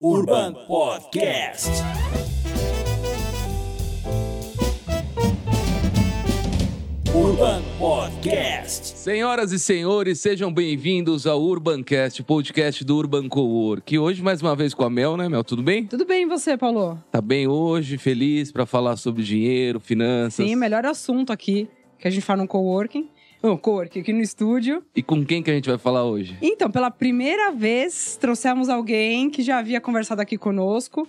Urban Podcast. Urban Podcast. Senhoras e senhores, sejam bem-vindos ao Urbancast, podcast do Urban Cowork. Que hoje mais uma vez com a Mel, né, Mel? Tudo bem? Tudo bem e você, Paulo? Tá bem hoje, feliz para falar sobre dinheiro, finanças. Sim, melhor assunto aqui que a gente fala no coworking. Oh, coworking aqui no estúdio. E com quem que a gente vai falar hoje? Então, pela primeira vez, trouxemos alguém que já havia conversado aqui conosco,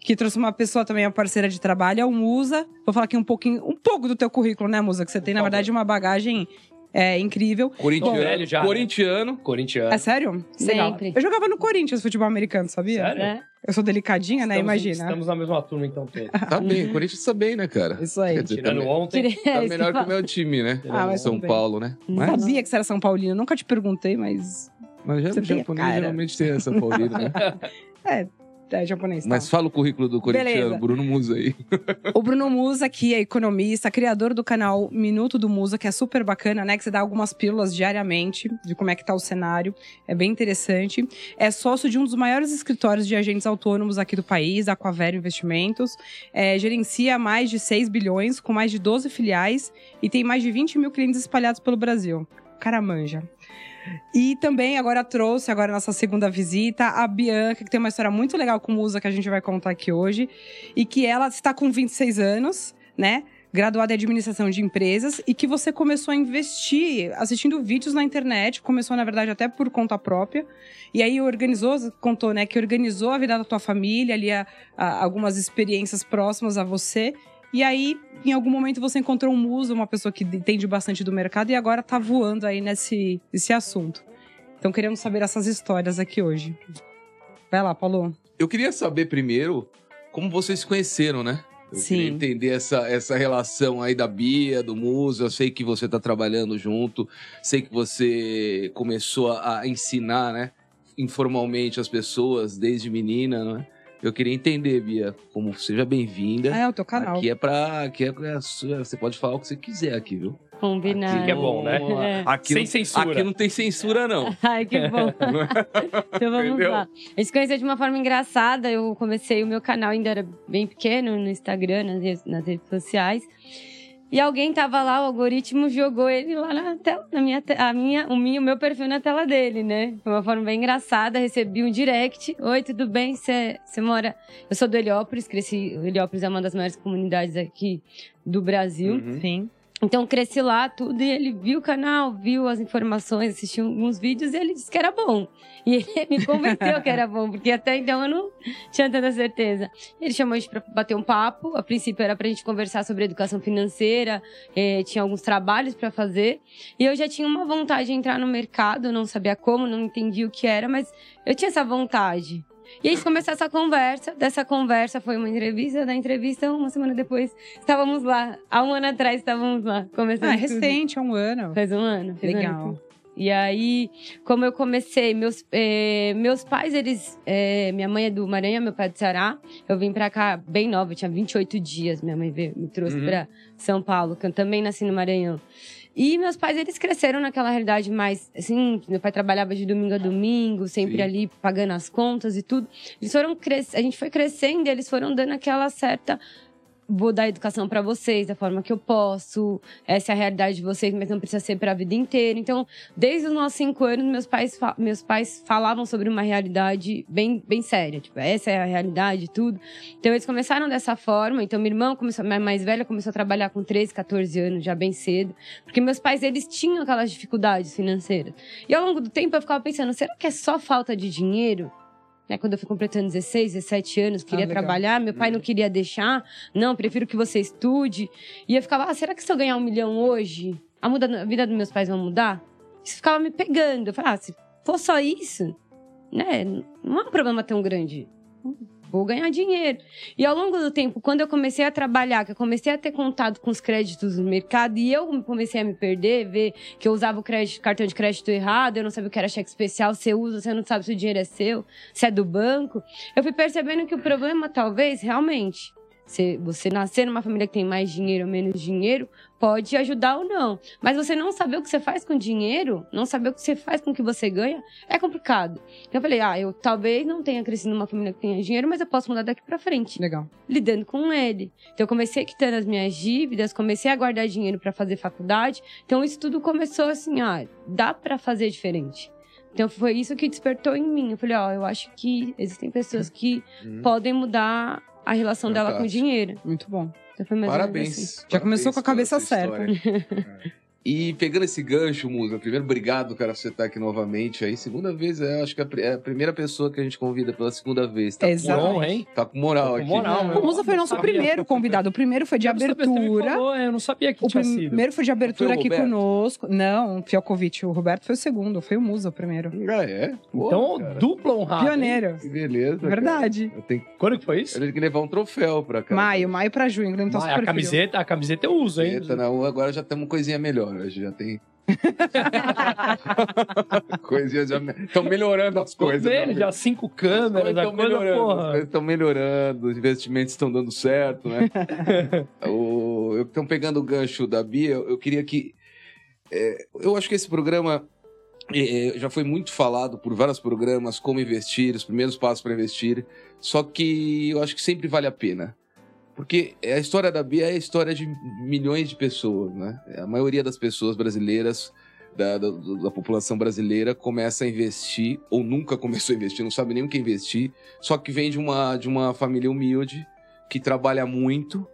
que trouxe uma pessoa também, uma parceira de trabalho, é o Musa. Vou falar aqui um pouquinho, um pouco do teu currículo, né, Musa? Que você tem, na verdade, uma bagagem é, incrível. Corintiano. Bom, velho já, né? Corintiano. Corintiano. É sério? Legal. Sempre. Eu jogava no Corinthians futebol americano, sabia? Sério? É. Eu sou delicadinha, né? Estamos- Imagina. Estamos na mesma turma, então, Pedro. Tá bem, Corinthians tá bem, né, cara? Isso aí. Quer dizer, tá, Tirando me- ontem. Tirei- tá é, melhor que o meu time, né? Ah, mas São bem. Paulo, né? Não Mas, sabia que você era São Paulino. Nunca te perguntei, mas. mas já, a japonês geralmente tem essa Paulino, né? É, é japonês. tá. Mas fala o currículo do corintiano. Bruno Musa aí. O Bruno Musa, que é economista, criador do canal Minuto do Musa, que é super bacana, né? Que você dá algumas pílulas diariamente de como é que tá o cenário. É bem interessante. É sócio de um dos maiores escritórios de agentes autônomos aqui do país, Aquavero Investimentos. É, gerencia mais de 6 bilhões, com mais de 12 filiais e tem mais de 20 mil clientes espalhados pelo Brasil. Caramanja. E também agora trouxe, agora nossa segunda visita, a Bianca, que tem uma história muito legal com Musa que a gente vai contar aqui hoje. E que ela está com 26 anos, né? Graduada em administração de empresas e que você começou a investir assistindo vídeos na internet, começou na verdade até por conta própria. E aí organizou, contou, né, que organizou a vida da tua família, ali a- a- algumas experiências próximas a você. E aí, em algum momento, você encontrou um muso, uma pessoa que entende bastante do mercado e agora tá voando aí nesse, nesse assunto. Então queremos saber essas histórias aqui hoje. Vai lá, Paulo. Eu queria saber primeiro como vocês se conheceram, né? Eu Sim. queria entender essa, essa relação aí da Bia, do Musa. Eu sei que você tá trabalhando junto, sei que você começou a, a ensinar, né? Informalmente as pessoas desde menina, não é? Eu queria entender, Bia, como seja bem-vinda. Ah, é o teu canal. Aqui é pra. Aqui é você pode falar o que você quiser aqui, viu? Combinado. Aqui que é bom, né? É. Aqui Sem não, censura. Aqui não tem censura, não. Ai, que bom. então vamos Entendeu? lá. A gente se conheceu de uma forma engraçada. Eu comecei o meu canal, ainda era bem pequeno, no Instagram, nas redes, nas redes sociais. E alguém tava lá, o algoritmo jogou ele lá na tela, na minha, te- a minha, o, minha, o meu perfil na tela dele, né? Foi uma forma bem engraçada. Recebi um direct. Oi, tudo bem? Você você mora. Eu sou do Heliópolis, cresci. O Heliópolis é uma das maiores comunidades aqui do Brasil. Uhum. Sim. Então cresci lá, tudo, e ele viu o canal, viu as informações, assistiu alguns vídeos e ele disse que era bom. E ele me convenceu que era bom, porque até então eu não tinha tanta certeza. Ele chamou a gente pra bater um papo. A princípio era pra gente conversar sobre educação financeira, eh, tinha alguns trabalhos pra fazer. E eu já tinha uma vontade de entrar no mercado, não sabia como, não entendia o que era, mas eu tinha essa vontade. E aí começou essa conversa. Dessa conversa foi uma entrevista. Da entrevista, uma semana depois, estávamos lá. Há um ano atrás estávamos lá. Começando Ah, é recente, é um ano. Faz um ano. fez um ano. Legal. E aí, como eu comecei, meus, eh, meus pais, eles. eh, minha mãe é do Maranhão, meu pai é do Ceará. Eu vim pra cá bem nova, eu tinha 28 dias. Minha mãe veio, me trouxe Uhum. pra São Paulo, que eu também nasci no Maranhão. E meus pais, eles cresceram naquela realidade mais, assim, meu pai trabalhava de domingo a domingo, sempre Sim. ali pagando as contas e tudo. Eles foram cres... a gente foi crescendo e eles foram dando aquela certa vou dar educação pra vocês da forma que eu posso. Essa é a realidade de vocês, mas não precisa ser pra vida inteira. Então, desde os nossos cinco anos, meus pais, meus pais falavam sobre uma realidade bem, bem séria. Tipo, essa é a realidade tudo. Então, eles começaram dessa forma. Então, minha irmã, começou, minha mais velha, começou a trabalhar com 13, 14 anos, já bem cedo. Porque meus pais, eles tinham aquelas dificuldades financeiras. E ao longo do tempo, eu ficava pensando, será que é só falta de dinheiro? Né, quando eu fui completando 16, 17 anos, queria legal. trabalhar, meu pai não queria deixar. Não, prefiro que você estude. E eu ficava, ah, será que se eu ganhar um milhão hoje, a, muda, a vida dos meus pais vai mudar? Isso ficava me pegando. Eu falava, ah, se for só isso, né, não é um problema tão grande. Vou ganhar dinheiro. E ao longo do tempo, quando eu comecei a trabalhar, que eu comecei a ter contato com os créditos no mercado e eu comecei a me perder, ver que eu usava o crédito, cartão de crédito errado, eu não sabia o que era cheque especial, você usa, você não sabe se o dinheiro é seu, se é do banco. Eu fui percebendo que o problema, talvez, realmente, Você, você nascer numa família que tem mais dinheiro ou menos dinheiro pode ajudar ou não. Mas você não saber o que você faz com dinheiro, não saber o que você faz com o que você ganha, é complicado. Então eu falei, ah, eu talvez não tenha crescido numa família que tenha dinheiro, mas eu posso mudar daqui pra frente Legal. lidando com ele. Então eu comecei quitando as minhas dívidas, comecei a guardar dinheiro para fazer faculdade. Então isso tudo começou assim, ah, dá para fazer diferente. Então foi isso que despertou em mim. Eu falei, ó, eu acho que existem pessoas que Hum. podem mudar a relação dela com o Fantástico. dinheiro. Muito bom. Então foi mais ou menos assim. Parabéns. Já começou Parabéns com a cabeça história. E pegando esse gancho, Musa, primeiro, obrigado, cara, por você estar aqui novamente aí. Segunda vez, é, acho que é a é a primeira pessoa que a gente convida pela segunda vez. Tá, Exato. com, Bom, hein? tá com moral Tá com aqui. moral, O Musa foi Eu nosso sabia. primeiro convidado. O primeiro foi de Eu abertura. falou, é, eu não sabia que O tinha sido. primeiro foi de abertura Foi o aqui conosco. Não, Fialkovic. O Roberto foi o segundo. Foi o Musa o primeiro. Ah, é? Pô, Então, cara, dupla honrada. Pioneiro. Que beleza. cara. Verdade. Eu tenho Quando que foi isso? eu tenho que levar um troféu pra cá. Maio, maio pra junho. Super a frio. camiseta, a camiseta eu uso, hein? Eita, não, agora já temos coisinha melhor. Hoje já tem. coisinha já. Estão melhorando as coisas. vendo, né? já cinco câmeras, estão melhorando, estão melhorando, os investimentos estão dando certo, né? o, estão pegando o gancho da Bia, eu, eu queria que. é, eu acho que esse programa é, é, já foi muito falado por vários programas, como investir, os primeiros passos para investir. Só que eu acho que sempre vale a pena. Porque a história da Bia é a história de milhões de pessoas, né? A maioria das pessoas brasileiras, da, da, da população brasileira, começa a investir, ou nunca começou a investir, não sabe nem o que investir, só que vem de uma, de uma família humilde, que trabalha muito,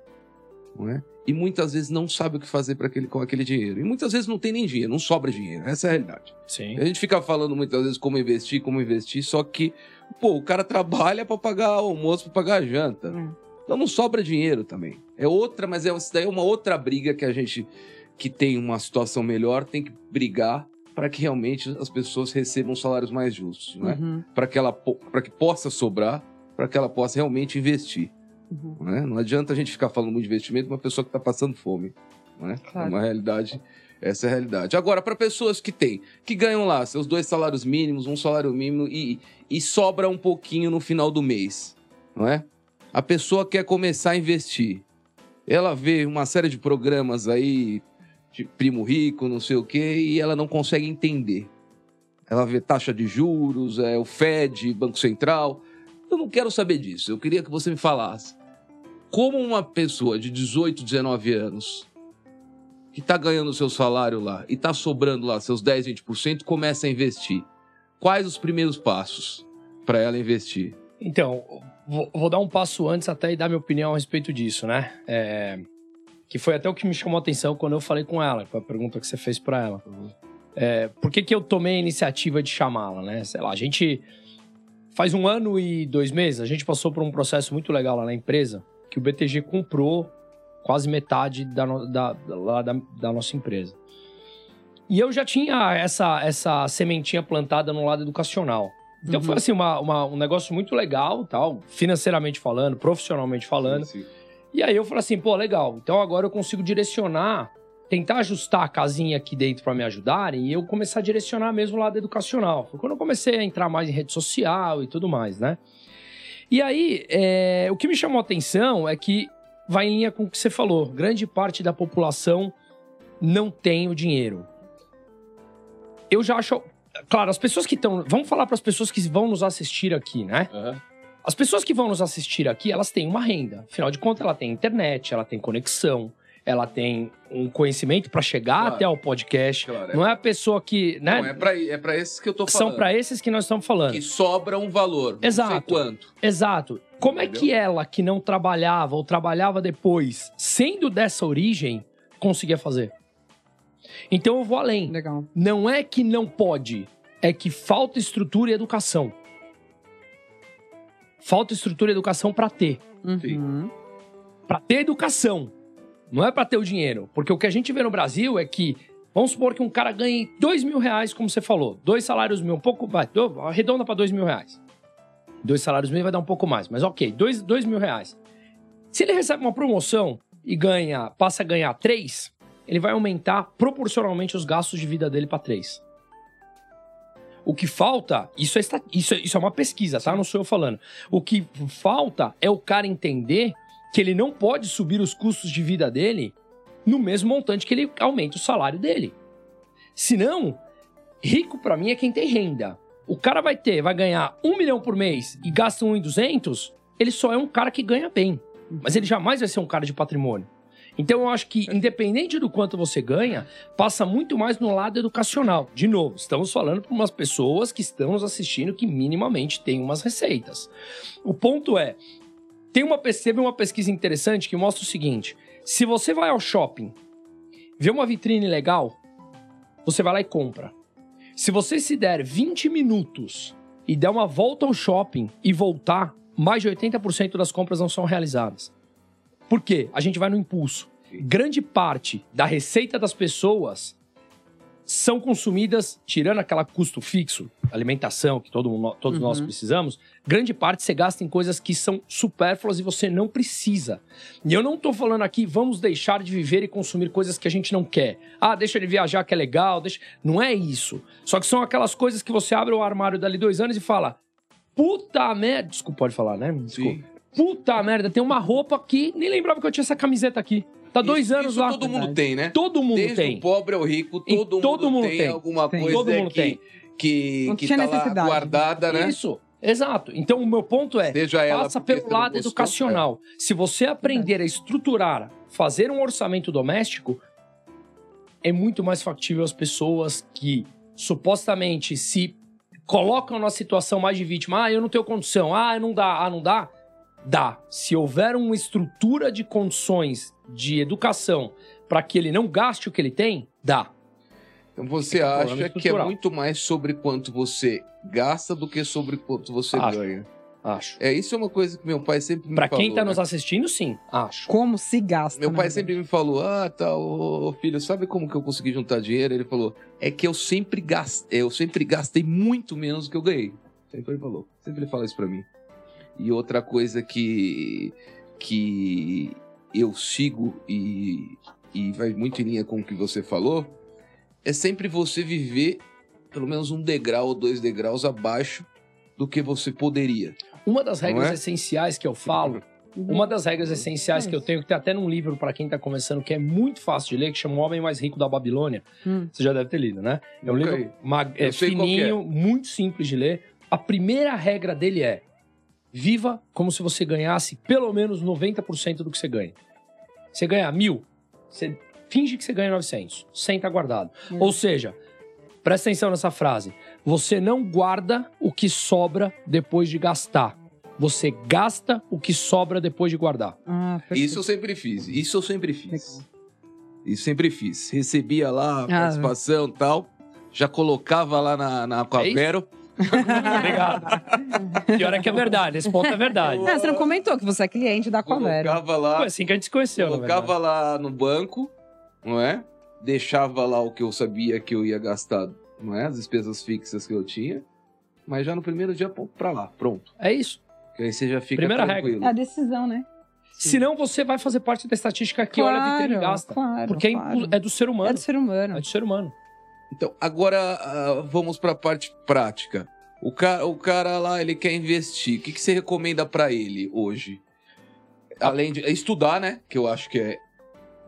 não é? E muitas vezes não sabe o que fazer para aquele, com aquele dinheiro. E muitas vezes não tem nem dinheiro, não sobra dinheiro. Essa é a realidade. Sim. A gente fica falando muitas vezes como investir, como investir, só que, pô, o cara trabalha para pagar o almoço, para pagar a janta. Hum. Então não sobra dinheiro também. É outra, mas é, isso daí é uma outra briga que a gente que tem uma situação melhor tem que brigar para que realmente as pessoas recebam salários mais justos, né? Uhum, Para que ela para que possa sobrar, para que ela possa realmente investir, uhum. né? Não adianta a gente ficar falando muito de investimento com uma pessoa que está passando fome, né? Claro. É uma realidade essa é a realidade. Agora, para pessoas que têm, que ganham lá seus dois salários mínimos, um salário mínimo e, e sobra um pouquinho no final do mês, não é? A pessoa quer começar a investir. Ela vê uma série de programas aí, de primo rico, não sei o quê, e ela não consegue entender. Ela vê taxa de juros, é o Fed, Banco Central. Eu não quero saber disso. Eu queria que você me falasse. Como uma pessoa de 18, 19 anos que está ganhando seu salário lá e está sobrando lá seus 10, 20%, começa a investir. Quais os primeiros passos para ela investir? Então, vou, vou dar um passo antes até e dar minha opinião a respeito disso, né? É, que foi até o que me chamou a atenção quando eu falei com ela, foi a pergunta que você fez para ela. É, por que, que eu tomei a iniciativa de chamá-la, né? Sei lá, a gente faz um ano e dois meses, a gente passou por um processo muito legal lá na empresa, que o BTG comprou quase metade da, da, da, da nossa empresa. E eu já tinha essa, essa sementinha plantada no lado educacional. Então Uhum. foi assim, uma, uma- um negócio muito legal, tal, financeiramente falando, profissionalmente falando. Sim, sim. E aí eu falei assim, pô, legal. Então agora eu consigo direcionar, tentar ajustar a casinha aqui dentro para me ajudarem e eu começar a direcionar mesmo o lado educacional. Foi quando eu comecei a entrar mais em rede social e tudo mais, né? E aí, é, o que me chamou a atenção é que vai em linha com o que você falou. Grande parte da população não tem o dinheiro. Eu já acho. Claro, as pessoas que estão. Vamos falar para as pessoas que vão nos assistir aqui, né? Aham. As pessoas que vão nos assistir aqui, elas têm uma renda. Afinal de contas, ela tem internet, ela tem conexão, ela tem um conhecimento para chegar Claro. até o podcast. Claro, é. Não é a pessoa que, né? Não, é para é pra esses que eu tô São falando. para esses que nós estamos falando. Que sobra um valor. Não Exato. sei quanto. Exato. Como é Entendeu? que ela, que não trabalhava ou trabalhava depois, sendo dessa origem, conseguia fazer? Então eu vou além. Legal. Não é que não pode, é que falta estrutura e educação. Falta estrutura e educação para ter. Uhum. Para ter educação. Não é para ter o dinheiro. Porque o que a gente vê no Brasil é que, vamos supor que um cara ganhe dois mil reais, como você falou. Dois salários mil, um pouco. Vai, do- arredonda para dois mil reais. Dois salários mil vai dar um pouco mais, mas ok, dois, dois mil reais. Se ele recebe uma promoção e ganha, passa a ganhar três, ele vai aumentar proporcionalmente os gastos de vida dele para três. O que falta, isso é, isso, é- isso é uma pesquisa, tá? Não sou eu falando. O que falta é o cara entender que ele não pode subir os custos de vida dele no mesmo montante que ele aumenta o salário dele. Senão, rico pra mim é quem tem renda. O cara vai ter, vai ganhar um milhão por mês e gasta um em duzentos, ele só é um cara que ganha bem. Mas ele jamais vai ser um cara de patrimônio. Então eu acho que, independente do quanto você ganha, passa muito mais no lado educacional. De novo, estamos falando para umas pessoas que estão nos assistindo que minimamente têm umas receitas. O ponto é, tem uma, teve uma pesquisa interessante que mostra o seguinte: se você vai ao shopping, vê uma vitrine legal, você vai lá e compra. Se você se der 20 minutos e der uma volta ao shopping e voltar, mais de 80% das compras não são realizadas. Por quê? A gente vai no impulso. Grande parte da receita das pessoas são consumidas, tirando aquela custo fixo, alimentação, que todo mundo- todos nós Uhum. precisamos, grande parte você gasta em coisas que são supérfluas e você não precisa. E eu não tô falando aqui, vamos deixar de viver e consumir coisas que a gente não quer. Ah, deixa de viajar que é legal, deixa... Não é isso. Só que são aquelas coisas que você abre o armário dali dois anos e fala, puta merda... Desculpa, pode falar, né? Desculpa. Sim. Puta merda, tem uma roupa aqui, nem lembrava que eu tinha essa camiseta aqui. Tá dois Isso- anos isso lá. todo mundo tem, né? Todo mundo Desde tem. o pobre ao rico, todo, todo mundo, mundo tem, tem. alguma Tem. coisa Todo mundo que, tem. que, que tinha tá lá necessidade. guardada, né? Isso, exato. Então o meu ponto é, passa pelo lado gostou, educacional. Se você aprender a estruturar, fazer um orçamento doméstico, é muito mais factível as pessoas que supostamente se colocam na situação mais de vítima. Ah, eu não tenho condição. Ah, não dá. Ah, não dá. Dá. Se houver uma estrutura de condições de educação para que ele não gaste o que ele tem, dá. Então você É um acha que é muito mais sobre quanto você gasta do que sobre quanto você Acho. ganha. Acho. É, isso é uma coisa que meu pai sempre me Para falou. quem tá né? nos assistindo, sim, acho. Como se gasta. Meu pai verdade. sempre me falou: Ah, tá, ô, filho, sabe como que eu consegui juntar dinheiro? Ele falou: É que eu sempre gastei, eu sempre gastei muito menos do que eu ganhei. Sempre ele falou. Sempre ele fala isso pra mim. E outra coisa que, que eu sigo e, e vai muito em linha com o que você falou é sempre você viver pelo menos um degrau ou dois degraus abaixo do que você poderia. Uma das regras é? essenciais que eu falo, uma das regras essenciais que eu tenho, que tem até num livro para quem tá começando, que é muito fácil de ler, que chama O Homem Mais Rico da Babilônia. Hum. Você já deve ter lido, né? É um Nunca livro mag- é que fininho, muito simples de ler. A primeira regra dele é: viva como se você ganhasse pelo menos 90% do que você ganha. Você ganha mil, você finge que você ganha 900, senta guardado. Hum. Ou seja, presta atenção nessa frase: você não guarda o que sobra depois de gastar. Você gasta o que sobra depois de guardar. Ah. Isso eu sempre fiz. Isso eu sempre fiz. Isso sempre fiz. Recebia lá a Ah, participação e tal. Já colocava lá na, na Aquavero. Obrigado. Pior é que é verdade, esse ponto é verdade. Ah, você não comentou que você é cliente da Aquavero. colocava lá, Foi assim que a gente se conheceu, colocava lá no banco, não é? Deixava lá o que eu sabia que eu ia gastar, não é? As despesas fixas que eu tinha. Mas já no primeiro dia, pô, pra lá, pronto. É isso. Que aí você já fica Primeira tranquilo. É a decisão, né? Senão você vai fazer parte da estatística que olha a vitrine e gasta. Claro, Porque é claro. é do ser humano. É do ser humano. É do ser humano. Então, agora ah, vamos para a parte prática. O cara, o cara lá, ele quer investir. O que, que você recomenda para ele hoje? Além de estudar, né? Que eu acho que é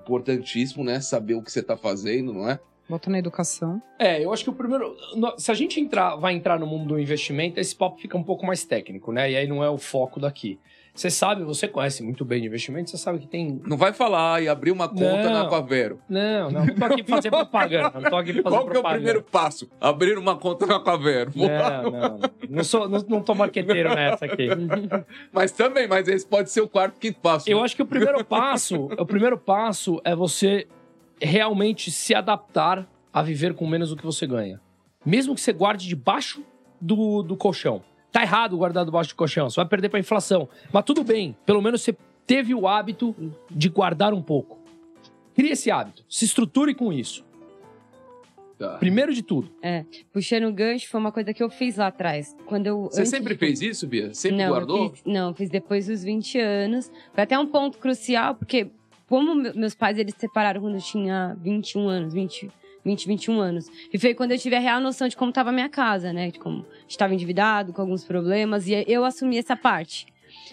importantíssimo, né? Saber o que você tá fazendo, não é? Bota na educação. É, eu acho que o primeiro. Se a gente entrar, vai entrar no mundo do investimento, esse papo fica um pouco mais técnico, né? E aí não é o foco daqui. Você sabe, você conhece muito bem de investimento, você sabe que tem. Não vai falar e abrir uma conta Não. na Aquavero. Não, não, não tô aqui pra fazer propaganda. Não tô aqui pra fazer Qual que é o propaganda. primeiro passo? Abrir uma conta na Aquavero. Não, não. Não, sou, não, não tô marqueteiro nessa aqui. Mas também, mas esse pode ser o quarto, quinto passo. Eu né? acho que o primeiro passo, o primeiro passo é você realmente se adaptar a viver com menos do que você ganha. Mesmo que você guarde debaixo do, do colchão. Tá errado guardar debaixo do colchão, você vai perder pra inflação. Mas tudo bem, pelo menos você teve o hábito de guardar um pouco. Crie esse hábito, se estruture com isso. Tá. Primeiro de tudo. Puxando o gancho foi uma coisa que eu fiz lá atrás. Quando eu, Você sempre de- fez isso, Bia? Sempre não, guardou? Eu fiz, não, fiz depois dos 20 anos. Foi até um ponto crucial, porque como me- meus pais eles se separaram quando eu tinha 21 anos, 20, 20, 21 anos. E foi quando eu tive a real noção de como estava a minha casa, né? De como estava endividado, com alguns problemas. E eu assumi essa parte.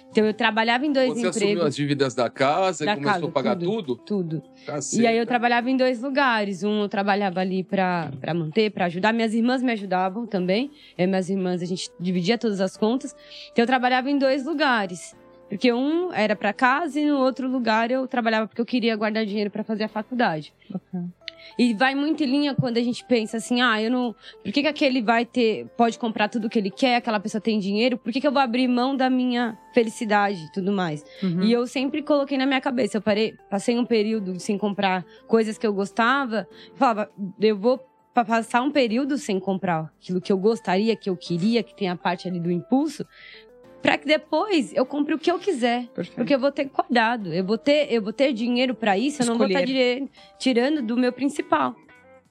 Então eu trabalhava em dois Você assumiu empregos. as dívidas da casa Da e começou casa, a pagar tudo. tudo? Tudo. Tá E aí eu trabalhava em dois lugares. Um eu trabalhava ali pra, pra manter, pra ajudar. Minhas irmãs me ajudavam também. Eu e minhas irmãs, a gente dividia todas as contas. Então eu trabalhava em dois lugares. Porque um era pra casa e no outro lugar eu trabalhava porque eu queria guardar dinheiro pra fazer a faculdade. E vai muito em linha quando a gente pensa assim, ah, eu não. Por que, que aquele vai ter. pode comprar tudo que ele quer, aquela pessoa tem dinheiro, por que, que eu vou abrir mão da minha felicidade e tudo mais? Uhum. E eu sempre coloquei na minha cabeça. Eu parei, passei um período sem comprar coisas que eu gostava. Falava, eu vou pa- passar um período sem comprar aquilo que eu gostaria, que eu queria, que tem a parte ali do impulso, para que depois eu compre o que eu quiser. Perfeito. Porque eu vou ter cuidado, eu vou ter, eu vou ter dinheiro para isso, eu não vou estar Escolher. tirando do meu principal,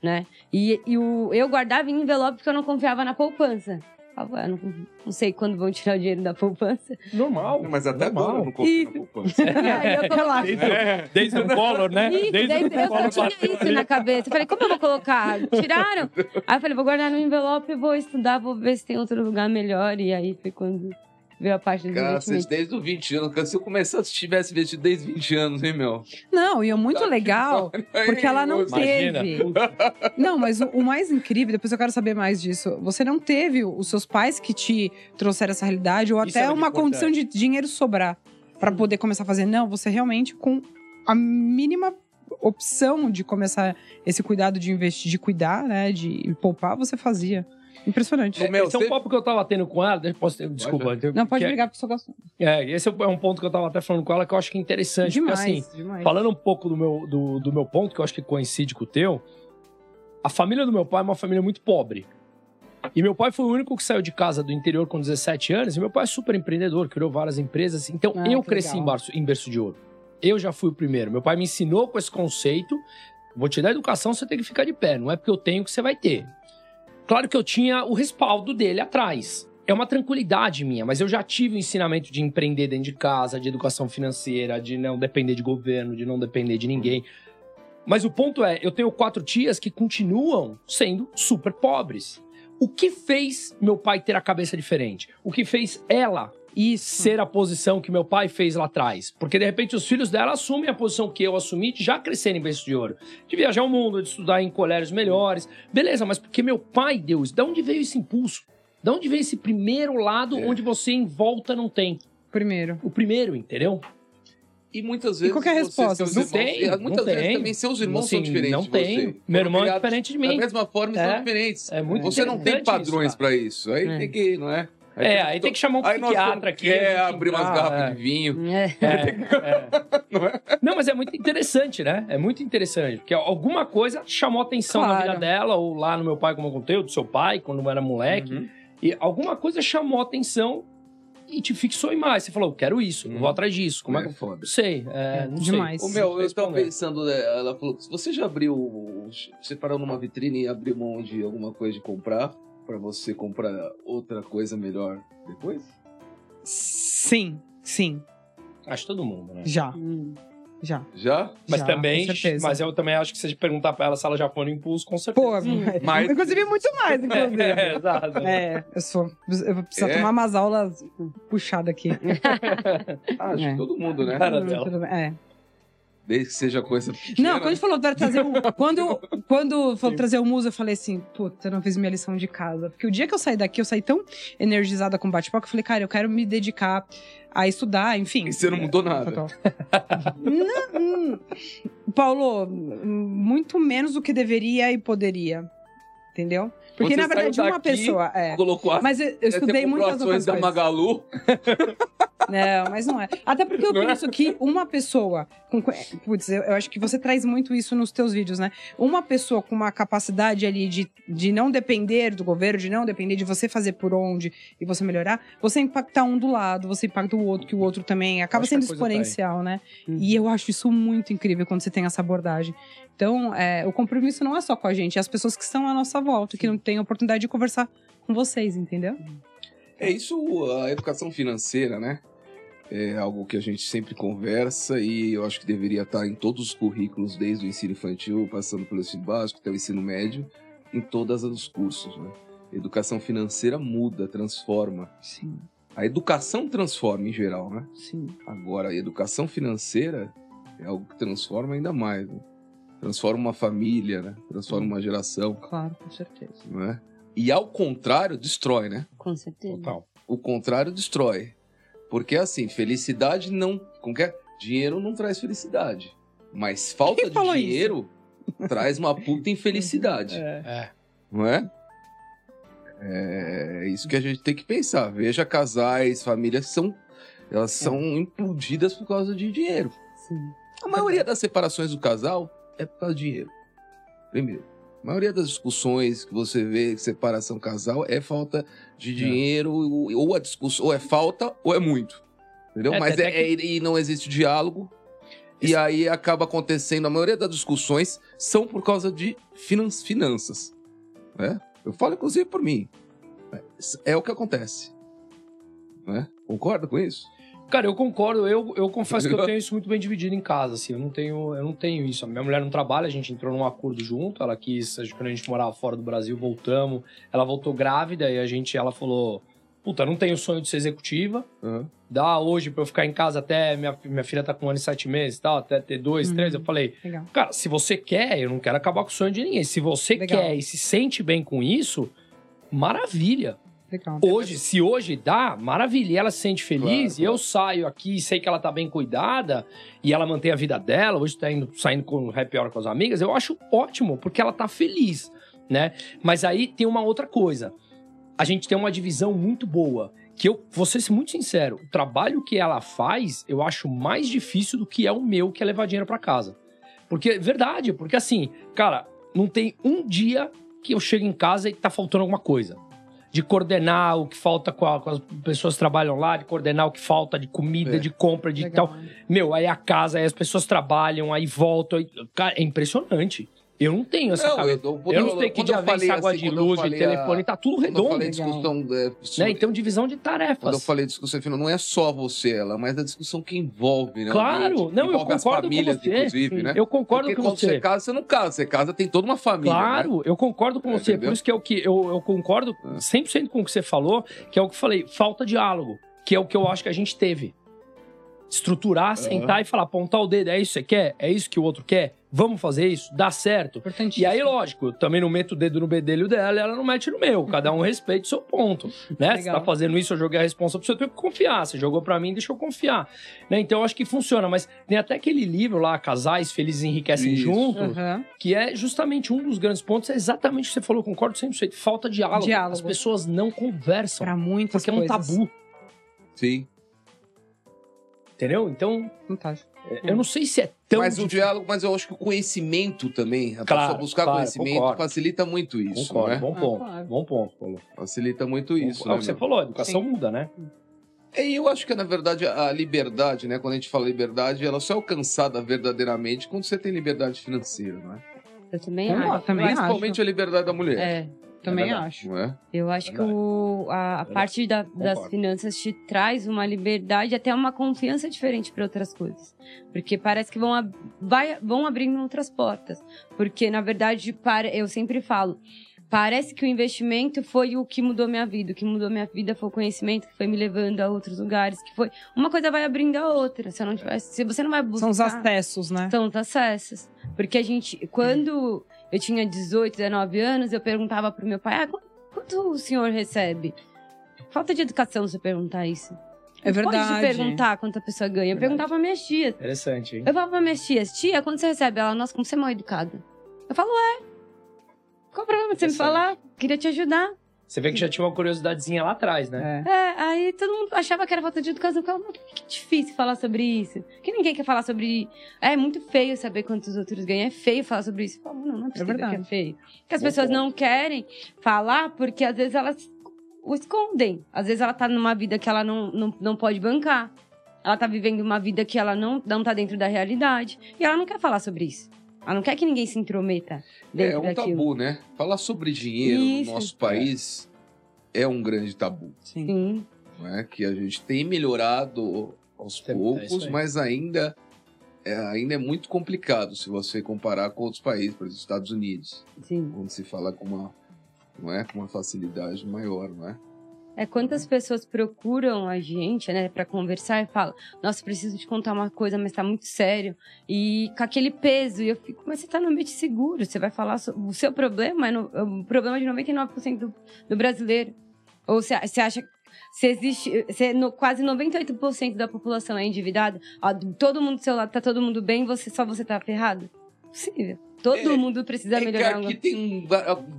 né? E, e o, eu guardava em envelope porque eu não confiava na poupança. "Ah, não, não sei quando vão tirar o dinheiro da poupança. Normal. Não, Mas até normal. agora eu não confio na poupança. Aí eu Desde, o- desde o Collor, né? Isso, Desde o eu só tinha isso na cabeça. Eu falei, como eu vou colocar? Tiraram? Aí eu falei, vou guardar no envelope, vou estudar, vou ver se tem outro lugar melhor. E aí foi quando veio a parte dos Cara, investimentos. desde os 20 anos. Se eu começasse, se tivesse investido desde 20 anos, hein, meu? Não, e é muito legal, porque ela não Imagina. teve. Não, mas o, o mais incrível, depois eu quero saber mais disso. Você não teve os seus pais que te trouxeram essa realidade, ou Isso é até muito uma importante. condição de dinheiro sobrar pra poder começar a fazer. Não, você realmente, com a mínima opção de começar esse cuidado de investir, de cuidar, né? De poupar, você fazia. Impressionante. Ô, meu, esse é um papo que eu tava tendo com ela. deixa- Posso ter, desculpa. Não, pode é- brigar porque eu sou. É, esse é um ponto que eu tava até falando com ela que eu acho que é interessante. Demais, Porque assim, demais. falando um pouco do meu, do, do meu ponto, que eu acho que coincide com o teu, a família do meu pai é uma família muito pobre. E meu pai foi o único que saiu de casa do interior com 17 anos, e meu pai é super empreendedor, criou várias empresas. Então Ah, eu cresci em berço, em berço de ouro. Eu já fui o primeiro. Meu pai me ensinou com esse conceito. Vou te dar educação, você tem que ficar de pé. Não é porque eu tenho que você vai ter. Claro que eu tinha o respaldo dele atrás. É uma tranquilidade minha, mas eu já tive o ensinamento de empreender dentro de casa, de educação financeira, de não depender de governo, de não depender de ninguém. Mas o ponto é, eu tenho quatro tias que continuam sendo super pobres. O que fez meu pai ter a cabeça diferente? O que fez ela Isso. ser a posição que meu pai fez lá atrás. Porque de repente os filhos dela assumem a posição que eu assumi de já crescer em berço de ouro. De viajar o mundo, de estudar em colégios melhores. Beleza, mas porque meu pai deu isso. De onde veio esse impulso? De onde veio esse primeiro lado É. onde você em volta não tem? Primeiro. O primeiro, entendeu? E muitas vezes. qual que é resposta? Não irmãos- tem, e não Muitas vezes tem. também seus irmãos Assim, são diferentes. não tem. você. Meu irmão é diferente de Da mim. mesma forma, É. são diferentes. É muito Você não tem padrões pra isso. Aí É. tem que, não é? É, aí tem que chamar um Aí psiquiatra aqui. É, abrir umas garrafas é. de vinho. É. É, é. Não, mas é muito interessante, né? É muito interessante. Porque alguma coisa chamou atenção na Claro. vida dela, ou lá no meu pai, como eu contei, ou do seu pai, quando eu era moleque. Uhum. E alguma coisa chamou atenção e te fixou em mais. Você falou, eu quero isso, Uhum. vou atrás disso. Como é que eu foda. não sei? É, não Demais. sei. Ô, meu, eu Não tava pensando, né, ela falou que se você já abriu, você parou numa vitrine e abriu mão de alguma coisa de comprar, pra você comprar outra coisa melhor depois? Sim, sim. Acho todo mundo, né? Já, Hum. já. Já? Mas Já, também, mas eu também acho que se você perguntar pra ela se ela já foi no impulso, com certeza. Pô, Mas- inclusive muito mais, inclusive. é, exato. É, eu sou. Eu vou precisar É? tomar umas aulas puxadas aqui. Ah, acho É. que todo mundo, né? Cara Hum, dela. tudo bem, É. Desde que seja coisa pequena. Não, quando a gente falou para trazer o. Quando, quando falou trazer o muso, eu falei assim, puta, eu não fiz minha lição de casa. Porque o dia que eu saí daqui, eu saí tão energizada com bate-papo, eu falei, cara, eu quero me dedicar a estudar, enfim. E você não mudou nada. Não, hum, Paulo, muito menos do que deveria e poderia. Entendeu? Porque, Você na verdade, saiu uma daqui, pessoa. É. Colocou Mas eu, eu estudei muitas outras da coisas. Magalu. Não, mas não é. Até porque eu Não é? penso que uma pessoa. Com, putz, eu, eu acho que você traz muito isso nos teus vídeos, né? Uma pessoa com uma capacidade ali de, de não depender do governo, de não depender de você fazer por onde e você melhorar, você impactar um do lado, você impacta o outro, que o outro também acaba sendo tá exponencial, né? Uhum. E eu acho isso muito incrível quando você tem essa abordagem. Então, é, o compromisso não é só com a gente, é as pessoas que estão à nossa volta, que não têm a oportunidade de conversar com vocês, entendeu? É isso, a educação financeira, né? É algo que a gente sempre conversa e eu acho que deveria estar em todos os currículos, desde o ensino infantil, passando pelo ensino básico até o ensino médio, em todos os cursos, né? Educação financeira muda, transforma. Sim. A educação transforma em geral, né? Sim. Agora, a educação financeira é algo que transforma ainda mais. Né? Transforma uma família, né? Transforma uma geração, Claro, com certeza. não é? E ao contrário, destrói, né? Com certeza. Total. O contrário destrói. Porque assim, felicidade não. Como que é? Dinheiro não traz felicidade. Mas falta Quem de falou isso? dinheiro traz uma puta infelicidade. É. Não é? É isso que a gente tem que pensar. Veja casais, famílias que são. Elas É. são implodidas por causa de dinheiro. Sim. A maioria das separações do casal é por causa de dinheiro. Primeiro. A maioria das discussões que você vê, separação casal, é falta de dinheiro, ou a discussão, ou é falta, ou é muito. Entendeu? É, Mas é, é- e não existe diálogo. E aí acaba acontecendo, a maioria das discussões são por causa de finan- finanças. Né? Eu falo, inclusive, por mim. É o que acontece. Né? Concorda com isso? Cara, eu concordo. Eu, eu confesso que eu tenho isso muito bem dividido em casa, assim. Eu não tenho, eu não tenho isso. A minha mulher não trabalha, a gente entrou num acordo junto. Ela quis, quando a gente morava fora do Brasil, voltamos. Ela voltou grávida e a gente, ela falou: Puta, não tenho sonho de ser executiva. Aham. Dá hoje pra eu ficar em casa até. Minha, minha filha tá com um ano e sete meses e tal, até ter dois, Uhum. três. Eu falei: Legal. Cara, se você quer, eu não quero acabar com o sonho de ninguém. Se você Legal. quer e se sente bem com isso, maravilha. Legal. Hoje, se hoje dá, maravilha. E ela se sente feliz, Claro, e eu saio aqui e sei que ela tá bem cuidada, e ela mantém a vida dela, hoje tá indo, saindo com happy hour com as amigas, eu acho ótimo, porque ela tá feliz, né? Mas aí tem uma outra coisa. A gente tem uma divisão muito boa. Que eu vou ser muito sincero, o trabalho que ela faz, eu acho mais difícil do que é o meu, que é levar dinheiro pra casa. Porque, verdade, porque assim, cara, não tem um dia que eu chego em casa e tá faltando alguma coisa de coordenar o que falta com, a- com as pessoas que trabalham lá, de coordenar o que falta de comida, É. de compra, de Legal. tal. Meu, aí a casa, aí as pessoas trabalham, aí voltam. aí- Cara, é impressionante. Eu não tenho essa cabeça. eu, Eu, não sei que dia vem água de luz, de telefone, tá tudo Quando eu redondo. falei discussão é, Né? sobre- Então, divisão de Quando eu tarefas. falei discussão final, não é só você, ela, mas a discussão que envolve, né? Claro, ambiente, não, eu envolve as concordo com famílias, você. inclusive, né? Eu concordo Porque com quando você. você casa, você não casa, você casa, tem toda uma família. né? Claro, eu concordo com É, você. entendeu? Por isso que é o que eu, eu concordo É. 100% com o que você falou, que é o que eu falei, falta diálogo, que é o que eu acho que a gente teve. Estruturar, sentar e falar, apontar o dedo, é isso que você quer? É isso que o outro quer? Vamos fazer isso? Dá certo? E aí, lógico, eu também não meto o dedo no bedelho dela e ela não mete no meu. Cada um respeita o seu ponto. Né? Você tá fazendo isso, eu joguei a responsa pra você, eu tenho que confiar. Você jogou pra mim, deixa eu confiar. Né? Então, eu acho que funciona. Mas tem até aquele livro lá, Casais Felizes Enriquecem Isso. Juntos, Aham. que é justamente um dos grandes pontos, é exatamente o que você falou, concordo 100%. Falta diálogo. Diálogo. As pessoas não conversam. Pra muitas Porque é um coisas. tabu, Sim. entendeu? Então, Fantástico. Eu não sei se é tão... mas o difícil. diálogo, mas eu acho que o conhecimento também, a Claro, pessoa buscar claro, conhecimento concordo. facilita muito isso, Concordo, né? bom Ah, ponto. claro. Bom ponto, Paulo. Facilita muito isso, é né? o que você meu? falou, a educação Sim. muda, né? E eu acho que, na verdade, a liberdade, né? Quando a gente fala liberdade, ela só é alcançada verdadeiramente quando você tem liberdade financeira, não é? Eu também Concordo, acho. também Principalmente a liberdade da mulher, É, Também verdade. acho. é? eu acho que Verdade. o, a, a parte da- das finanças te traz uma liberdade, até uma confiança diferente para outras coisas. Porque parece que vão, ab- vai- vão abrindo outras portas. Porque, na verdade, para, eu sempre falo, parece que o investimento foi o que mudou minha vida. O que mudou minha vida foi o conhecimento que foi me levando a outros lugares. Que foi uma coisa vai abrindo a outra. Se, eu não tivesse, se você não vai buscar... São os acessos, né? São os acessos. Porque a gente, quando eu tinha 18, 19 anos, eu perguntava pro meu pai: ah, qu- quanto o senhor recebe? Falta de educação você perguntar isso. É verdade. Pode perguntar quanto a pessoa ganha. Eu Verdade. perguntava pra minhas tias. Interessante, hein? Eu falava pra minhas tias: tia, quanto você recebe? Ela, nossa, como você é mal educada. Eu falo: ué, qual o problema de você me falar? Queria te ajudar. Você vê que já tinha uma curiosidadezinha lá atrás, né? É. É, aí todo mundo achava que era falta de educação. Eu falava, "Mas que difícil falar sobre isso. Que ninguém quer falar sobre. É muito feio saber quantos outros ganham. É feio falar sobre isso. Falo, não, não é possível que verdade. é feio. Porque as Bom pessoas não querem falar porque às vezes elas o escondem. Às vezes ela tá numa vida que ela não, não, não pode bancar. Ela tá vivendo uma vida que ela não, não tá dentro da realidade. E ela não quer falar sobre isso. Ela não quer que ninguém se intrometa dentro É um daquilo. tabu, né? Falar sobre dinheiro Isso. no nosso país é. um grande tabu, Sim. Sim. não é? Que a gente tem melhorado aos É, é poucos, mas ainda é, ainda é muito complicado se você comparar com outros países, por exemplo, Estados Unidos, Sim. onde se fala com uma, não é, com uma facilidade maior, não é? É quantas pessoas procuram a gente, né, pra conversar e falam: Nossa, preciso te contar uma coisa, mas tá muito sério. E com aquele peso. E eu fico: Mas você tá no ambiente seguro, você vai falar. so- O seu problema é no- é o problema de 99% do, do brasileiro. Ou você, acha. Se existe. Se no, quase 98% da população é endividada, todo mundo do seu lado tá todo mundo bem, você, só você tá ferrado? Possível. Todo É, mundo precisa É que melhorar. aqui tem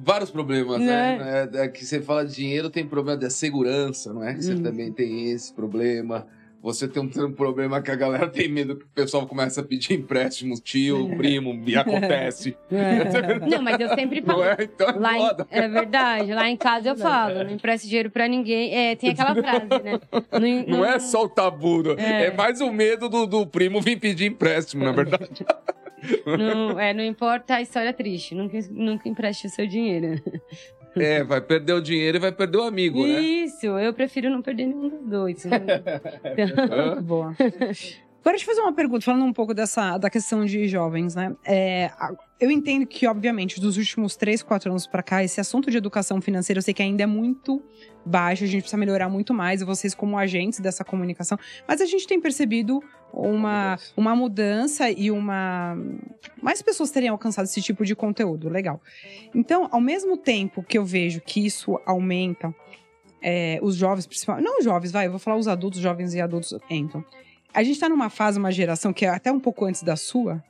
vários problemas, Né? né? É, é que você fala de dinheiro, tem problema da segurança, não é? Que você Uhum. também tem esse problema. Você tem um, problema que a galera tem medo que o pessoal comece a pedir empréstimo, tio, primo, e acontece. Não, mas eu sempre falo. Não é? Então é Lá em- é verdade, lá em casa eu falo, não empreste dinheiro pra ninguém. É, tem aquela frase, né? Não, Não é só o tabu, não- É. é mais o medo do, do primo vir pedir empréstimo, na verdade. Não, é, não importa a história triste, nunca, nunca empreste o seu dinheiro. É, vai perder o dinheiro e vai perder o amigo, né? Isso, eu prefiro não perder nenhum dos dois. Hã? Boa. Agora, deixa eu fazer uma pergunta, falando um pouco dessa, da questão de jovens, né? É, eu entendo que, obviamente, dos últimos 3, 4 anos pra cá, esse assunto de educação financeira, eu sei que ainda é muito baixo, a gente precisa melhorar muito mais, e vocês como agentes dessa comunicação, mas a gente tem percebido uma, uma mudança e uma... Mais pessoas terem alcançado esse tipo de conteúdo, legal. Então, ao mesmo tempo que eu vejo que isso aumenta, é, os jovens, principalmente. Não os jovens, vai, eu vou falar os adultos, jovens e adultos entram. A gente tá numa fase, uma geração que é até um pouco antes da sua,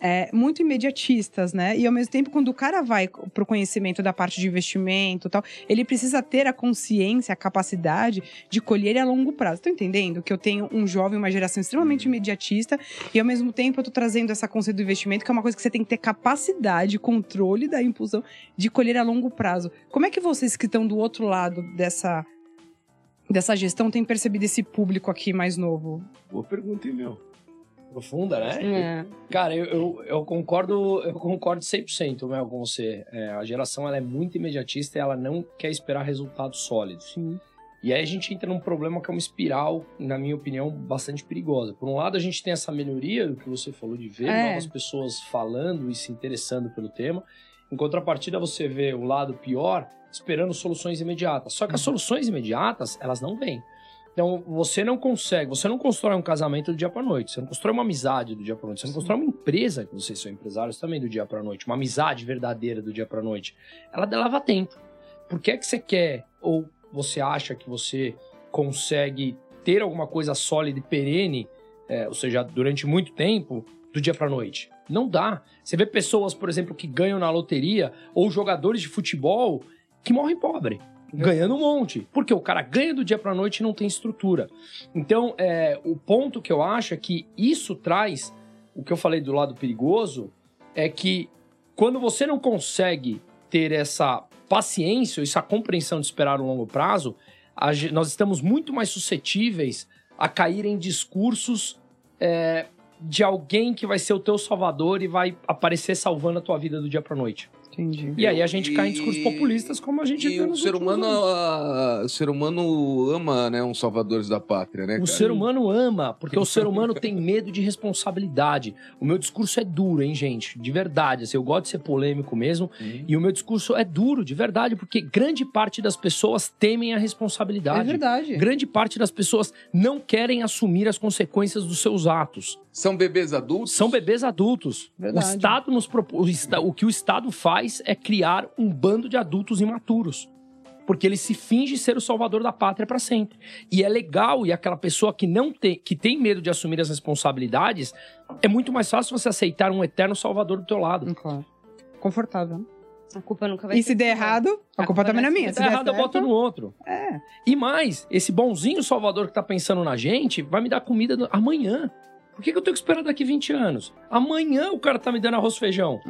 é, muito imediatistas, né? E ao mesmo tempo, quando o cara vai pro conhecimento da parte de investimento e tal, ele precisa ter a consciência, a capacidade de colher a longo prazo. Tá entendendo? Que eu tenho um jovem, uma geração extremamente imediatista, e ao mesmo tempo eu tô trazendo essa conceito do investimento, que é uma coisa que você tem que ter capacidade, controle da impulsão de colher a longo prazo. Como é que vocês que estão do outro lado dessa, dessa gestão têm percebido esse público aqui mais novo? Boa pergunta, hein, meu? Profunda, né? É. Cara, eu, eu, eu concordo, eu concordo 100% Mel, com você. É, a geração ela é muito imediatista e ela não quer esperar resultados sólidos. Sim. E aí a gente entra num problema que é uma espiral, na minha opinião, bastante perigosa. Por um lado, a gente tem essa melhoria do que você falou de ver É. novas pessoas falando e se interessando pelo tema. Em contrapartida, você vê o lado pior esperando soluções imediatas. Só que as soluções imediatas, elas não vêm. Então, você não consegue, você não constrói um casamento do dia para noite, você não constrói uma amizade do dia para noite, você não constrói uma empresa, que vocês são empresários também do dia para noite, uma amizade verdadeira do dia para noite. Ela leva tempo. Por que é que você quer ou você acha que você consegue ter alguma coisa sólida e perene, é, ou seja, durante muito tempo, do dia para noite? Não dá. Você vê pessoas, por exemplo, que ganham na loteria ou jogadores de futebol que morrem pobre ganhando um monte. Porque o cara ganha do dia pra noite e não tem estrutura. Então, é, o ponto que eu acho é que isso traz, o que eu falei do lado perigoso, é que quando você não consegue ter essa paciência, essa compreensão de esperar um longo prazo, a nós estamos muito mais suscetíveis a cair em discursos é, de alguém que vai ser o teu salvador e vai aparecer salvando a tua vida do dia pra noite. Entendi. E aí a gente cai em E- discursos populistas como a gente E o ser humano, anos. ah, o ser humano ama, né, uns salvadores da pátria, né, O cara? ser humano ama, porque o ser humano tem medo de responsabilidade. O meu discurso é duro, hein, gente? De verdade. Assim, eu gosto de ser polêmico mesmo. Uhum. E o meu discurso é duro, de verdade, porque grande parte das pessoas temem a É responsabilidade. verdade. Grande parte das pessoas não querem assumir as consequências dos seus atos. São bebês adultos? São bebês adultos. Verdade. O Estado nos propô- o, que o Estado faz é criar um bando de adultos imaturos. Porque ele se finge ser o salvador da pátria para sempre. E é legal, e aquela pessoa que não tem, que tem medo de assumir as responsabilidades, é muito mais fácil você aceitar um eterno salvador do teu lado. Claro. Confortável. A culpa nunca vai E ser se der errado, a A culpa culpa também não é minha. Se Se der der errado, eu boto certo, no outro. É. E mais, esse bonzinho salvador que tá pensando na gente vai me dar comida amanhã. Por que, que eu tenho que esperar daqui 20 anos? Amanhã o cara tá me dando arroz e feijão.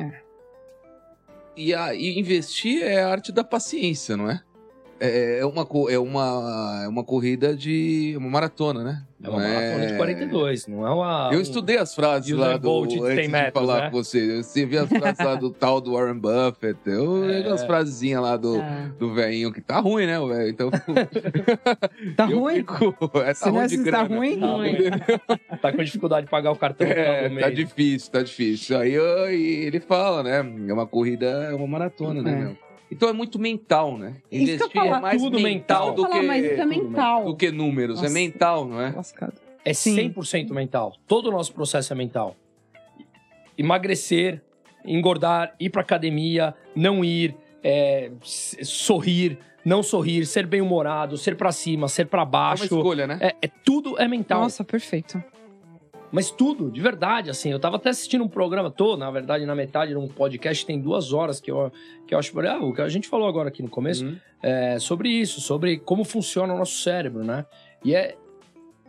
E, a- e investir é a arte da paciência, não é? É, é uma, co- é uma, é uma corrida de. uma maratona, né? É uma Não maratona de 42, não é uma. Eu estudei as frases lá do. Bolt de antes 100 de metros, falar né? com você. Você viu as frases lá do tal do Warren Buffett. Eu É. as frasezinhas lá do, É. do velhinho, que tá ruim, né, o velho? Então. Tá eu ruim? fico- é, Se tá não ruim é de se tá grana. ruim, Tá é. ruim. tá com dificuldade de pagar o cartão É, tá difícil, tá difícil. Aí eu- ele fala, né? É uma corrida, é uma maratona, né, É. meu? Então é muito mental, né? Investir é mais tudo mental, mental. do Falar, que, mas isso é mental. do que números. É Nossa. mental, não é? Lascado. É Sim. 100% mental. Todo o nosso processo é mental. Emagrecer, engordar, ir pra academia, não ir, é, sorrir, não sorrir, ser bem-humorado, ser pra cima, ser pra É uma baixo. escolha, né? É, é- tudo é mental. Nossa, perfeito. Mas tudo, de verdade, assim. Eu tava até assistindo um programa todo, na verdade, na metade de um podcast, tem duas horas que eu, que eu acho. Ah, o que a gente falou agora aqui no começo, Uhum. é, sobre isso, sobre como funciona o nosso cérebro, né? E é.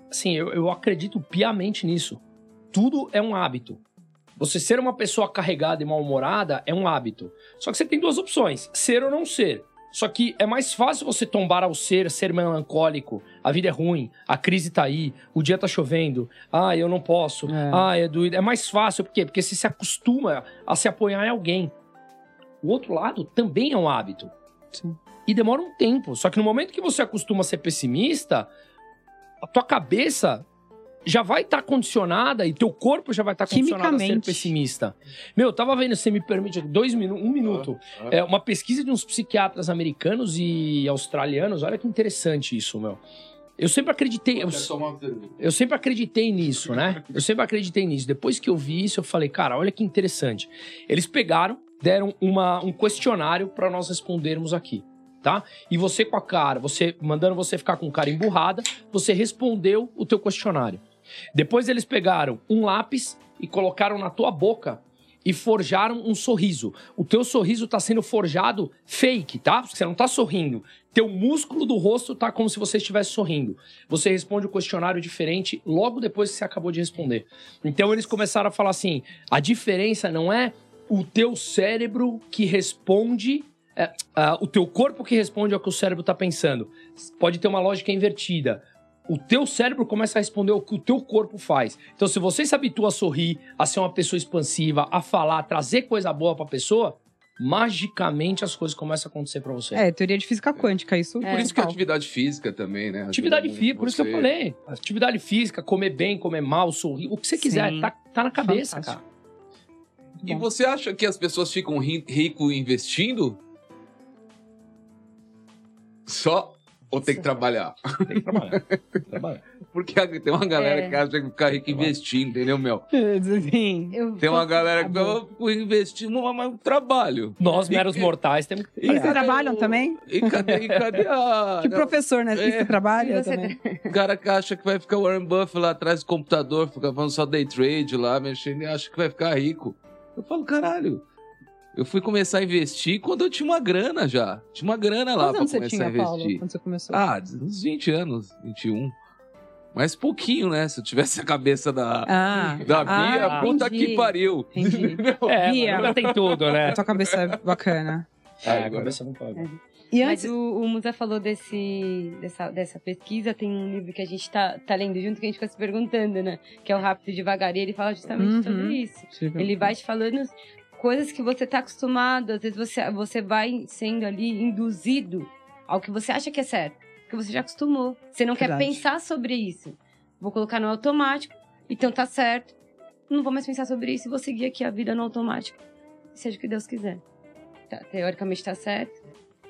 Assim, eu, eu acredito piamente nisso. Tudo é um hábito. Você ser uma pessoa carregada e mal-humorada é um hábito. Só que você tem duas opções: ser ou não ser. Só que é mais fácil você tombar ao ser, ser melancólico. A vida é ruim, a crise tá aí, o dia tá chovendo. Ah, eu não posso. É. Ah, é doido. É mais fácil, por quê? Porque você se acostuma a se apoiar em alguém. O outro lado também é um hábito. Sim. E demora um tempo. Só que no momento que você acostuma a ser pessimista, a tua cabeça já vai estar condicionada e teu corpo já vai estar condicionado a ser Quimicamente. pessimista. Meu, eu tava vendo, você me permite, dois minutos, um minuto. Ah. É uma pesquisa de uns psiquiatras americanos e australianos. Olha que interessante isso, meu. Eu sempre acreditei. Eu, eu sempre acreditei nisso, né? Eu sempre acreditei nisso. Depois que eu vi isso, eu falei, cara, olha que interessante. Eles pegaram, deram uma, um questionário para nós respondermos aqui, tá? E você com a cara, você mandando você ficar com cara emburrada, você respondeu o teu questionário. Depois eles pegaram um lápis e colocaram na tua boca e forjaram um sorriso. O teu sorriso tá sendo forjado fake, tá? Você não tá sorrindo. Teu músculo do rosto tá como se você estivesse sorrindo. Você responde o questionário diferente logo depois que você acabou de responder. Então eles começaram a falar assim: a diferença não é o teu cérebro que responde. é, ah, o teu corpo que responde ao que o cérebro tá pensando. Pode ter uma lógica invertida. O teu cérebro começa a responder o que o teu corpo faz. Então, se você se habitua a sorrir, a ser uma pessoa expansiva, a falar, a trazer coisa boa pra pessoa, magicamente as coisas começam a acontecer pra você. É, teoria de física quântica, isso. É. Por isso que a atividade física também, né? Atividade física, por isso que eu falei. Atividade física, comer bem, comer mal, sorrir, o que você quiser, Sim. tá, tá na cabeça, Fantástico. cara. E você acha que as pessoas ficam ri- rico investindo? Só ou tem que trabalhar? Tem que trabalhar. Tem que trabalhar. Porque tem uma galera É. que acha que ficar rico investindo, entendeu, Mel? Sim. Eu Tem uma galera que eu investir no mas trabalho. Nós, E meros que- mortais, temos que E Vocês trabalham o- também? E cadê, e cadê a. Que professor, né? É. Você trabalha E você também? O cara que acha que vai ficar o Warren Buffett lá atrás do computador, fica falando só day trade lá, mexendo e acha que vai ficar rico. Eu falo, caralho. Eu fui começar a investir quando eu tinha uma grana já. Tinha uma grana lá Quantos pra começar tinha, a investir. Paulo, quando você começou? Ah, uns 20 anos, 21. Mas pouquinho, né? Se eu tivesse a cabeça da, Ah, da Bia, ah, puta entendi. que pariu. entendi. É, Bia. agora tem tudo, né? A tua cabeça é bacana. É, a Agora. cabeça não pode. E Mas antes... o, o Musa falou desse, dessa, dessa pesquisa, tem um livro que a gente tá, tá lendo junto que a gente fica se perguntando, né? Que é o Rápido e Devagar, e ele fala justamente Uhum. sobre isso. Ele vai te falando coisas que você tá acostumado, às vezes você, você vai sendo ali induzido ao que você acha que é certo, porque você já acostumou. Você não Verdade. quer pensar sobre isso. Vou colocar no automático, então tá certo. Não vou mais pensar sobre isso e vou seguir aqui a vida no automático. Seja o que Deus quiser. Tá, teoricamente tá certo.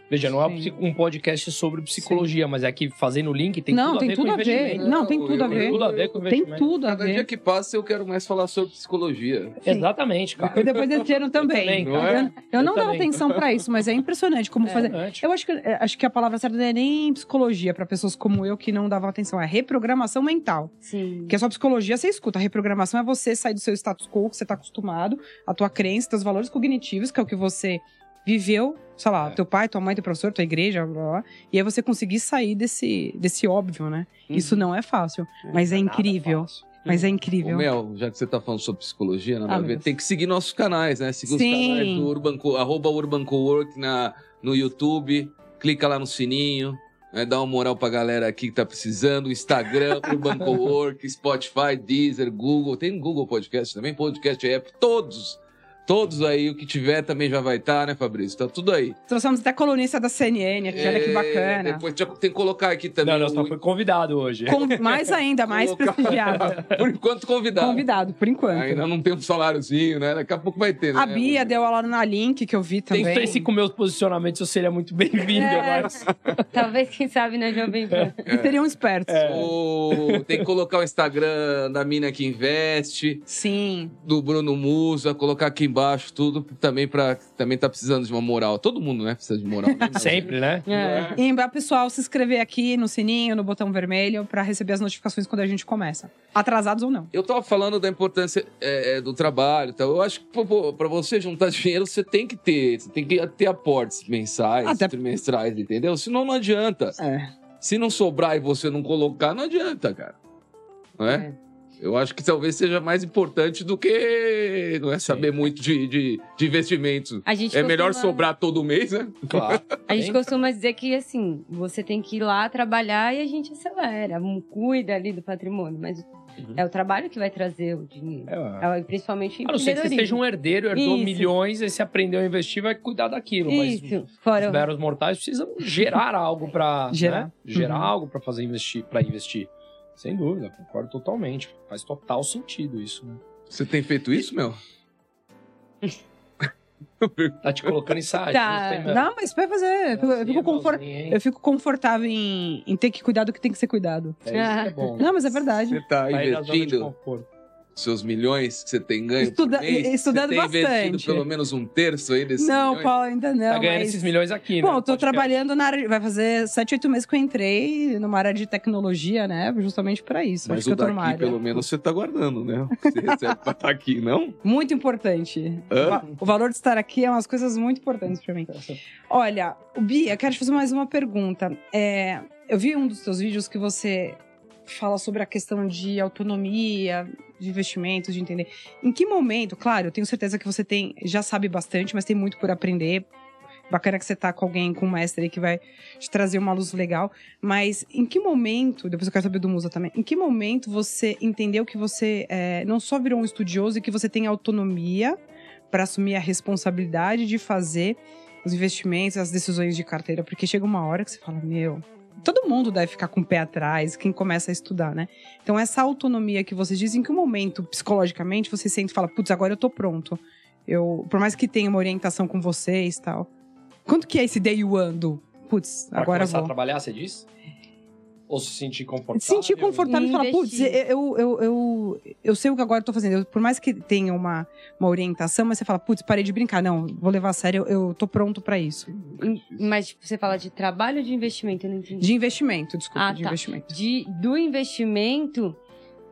Veja, não é um Sim. psi- um podcast sobre psicologia, mas é que fazendo o link tem não, tudo a tem ver tudo com a ver. Não, tem tudo a Eu- ver. Tem tudo a ver com Tem tudo a Cada dia que passa eu quero mais falar sobre psicologia. Exatamente, cara. E depois desse ano também. também, Não é? Eu, eu não Eu dava também. atenção pra isso, mas é impressionante como fazer. Exatamente. Eu acho que, é, acho que a palavra certa não é nem psicologia pra pessoas como eu que não davam atenção, é reprogramação mental. Sim. Porque a sua psicologia você escuta, a reprogramação é você sair do seu status quo que você tá acostumado, a tua crença, teus valores cognitivos, que é o que você viveu, sei lá, É. teu pai, tua mãe, teu professor, tua igreja, blá, blá, blá, e aí você conseguir sair desse, desse óbvio, né? Isso não é fácil, mas é Nada incrível. Mas é Ô, incrível. Mel, já que você tá falando sobre psicologia, nada Ah, ver, tem que seguir nossos canais, né? Seguir Sim. os canais do Urban, Co- arroba Urban Cowork na, no YouTube, clica lá no sininho, né? dá uma moral pra galera aqui que tá precisando, Instagram, Urban Cowork, Spotify, Deezer, Google, tem Google Podcast também, Podcast App, todos, Todos aí, o que tiver também já vai estar, né, Fabrício? Tá tudo aí. Trouxemos até colunista da CNN aqui, olha que É, bacana. Depois já tem que colocar aqui também. Não, não, só o- foi convidado hoje. Com- mais ainda, mais Colocar- prestigiado. Por enquanto, convidado. Convidado, por enquanto. Ainda não tem um saláriozinho, né? Daqui a pouco vai ter, né? A Bia deu aula na Link, que eu vi Tem também. sei se com meus posicionamentos eu seria muito bem-vindo, É. mas Talvez, quem sabe, na Jovem Pan. E seriam espertos. É. O- Tem que colocar o Instagram da mina que investe, Sim. do Bruno Musa, colocar aqui embaixo tudo também para também tá precisando de uma moral. Todo mundo, né, precisa de moral. né? sempre, né? É. E lembrar, pessoal, se inscrever aqui no sininho, no botão vermelho, pra receber as notificações quando a gente começa. Atrasados ou não. Eu tava falando da importância é, é, do trabalho, e tal. Eu acho que pra você juntar dinheiro, você tem que ter, você tem que ter aportes mensais, Até- trimestrais, entendeu? Senão não adianta. É. Se não sobrar e você não colocar, não adianta, cara. Não é? Eu acho que talvez seja mais importante do que não é saber muito de, de, de investimentos. A gente É melhor costuma- sobrar todo mês, né? Claro. A gente costuma dizer que, assim, você tem que ir lá trabalhar e a gente acelera, um, cuida ali do patrimônio, mas Uhum. é o trabalho que vai trazer o dinheiro. É, É, principalmente o A não ser que você seja um herdeiro, herdou Isso. milhões, e você aprendeu a investir, vai cuidar daquilo. Mas Isso, os fora... meros mortais precisam gerar algo para Gerar. Né? gerar Uhum. algo para fazer investir, para investir. Sem dúvida, concordo totalmente. Faz total sentido isso. Né? Você tem feito isso, meu? Tá te colocando em site. Tá. não Não, mas vai fazer. Eu fico, eu fico confor- hein? eu fico confortável em, em ter que cuidar do que tem que ser cuidado. É isso que é bom. Não, mas é verdade. Você tá Vai na zona de investindo conforto. Seus milhões que você tem ganho Estuda- por mês? estudando você tem investido bastante. pelo menos um terço aí desses Não, milhões? Paulo, ainda não. Tá ganhando mas... esses milhões aqui, Bom, né? eu tô Podcast. trabalhando na área. Vai fazer 7, 8 meses que eu entrei numa área de tecnologia, né? Justamente pra isso. Mas Acho que o eu tô daqui, área. pelo menos, você tá guardando, né? Você recebe pra estar aqui, não? Muito importante. Hã? O va- O valor de estar aqui é umas coisas muito importantes pra mim. Olha, o Bia, quero te fazer mais uma pergunta. É, eu vi um dos seus vídeos que você fala sobre a questão de autonomia, de investimentos, de entender. Em que momento, claro, eu tenho certeza que você tem, já sabe bastante, mas tem muito por aprender. Bacana que você tá com alguém, com um mestre aí que vai te trazer uma luz legal. Mas em que momento, depois eu quero saber do Musa também, em que momento você entendeu que você é, não só virou um estudioso e que você tem autonomia para assumir a responsabilidade de fazer os investimentos, as decisões de carteira? Porque chega uma hora que você fala, meu. Todo mundo deve ficar com o pé atrás, quem começa a estudar, né? Então, essa autonomia que vocês dizem, em que momento, psicologicamente, você sente e fala, putz, agora eu tô pronto. Eu, por mais que tenha uma orientação com vocês e tal. Quanto que é esse day one do, putz, Pra agora começar a vou? trabalhar, você diz? Ou se sentir confortável? sentir confortável e falar, putz, eu, eu, eu, eu sei o que agora eu tô fazendo. Eu- por mais que tenha uma, uma orientação, mas você fala, putz, parei de brincar. Não, vou levar a sério, eu, eu tô pronto pra isso. Mas tipo, você fala de trabalho ou de investimento? Eu não entendi. De investimento, desculpa, Ah, de tá. investimento. De, do investimento,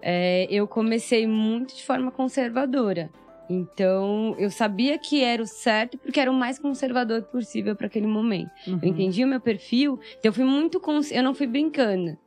é, eu comecei muito de forma conservadora. Então, eu sabia que era o certo porque era o mais conservador possível para aquele momento. Uhum. Eu entendi o meu perfil, então eu fui muito consci... eu não fui brincando.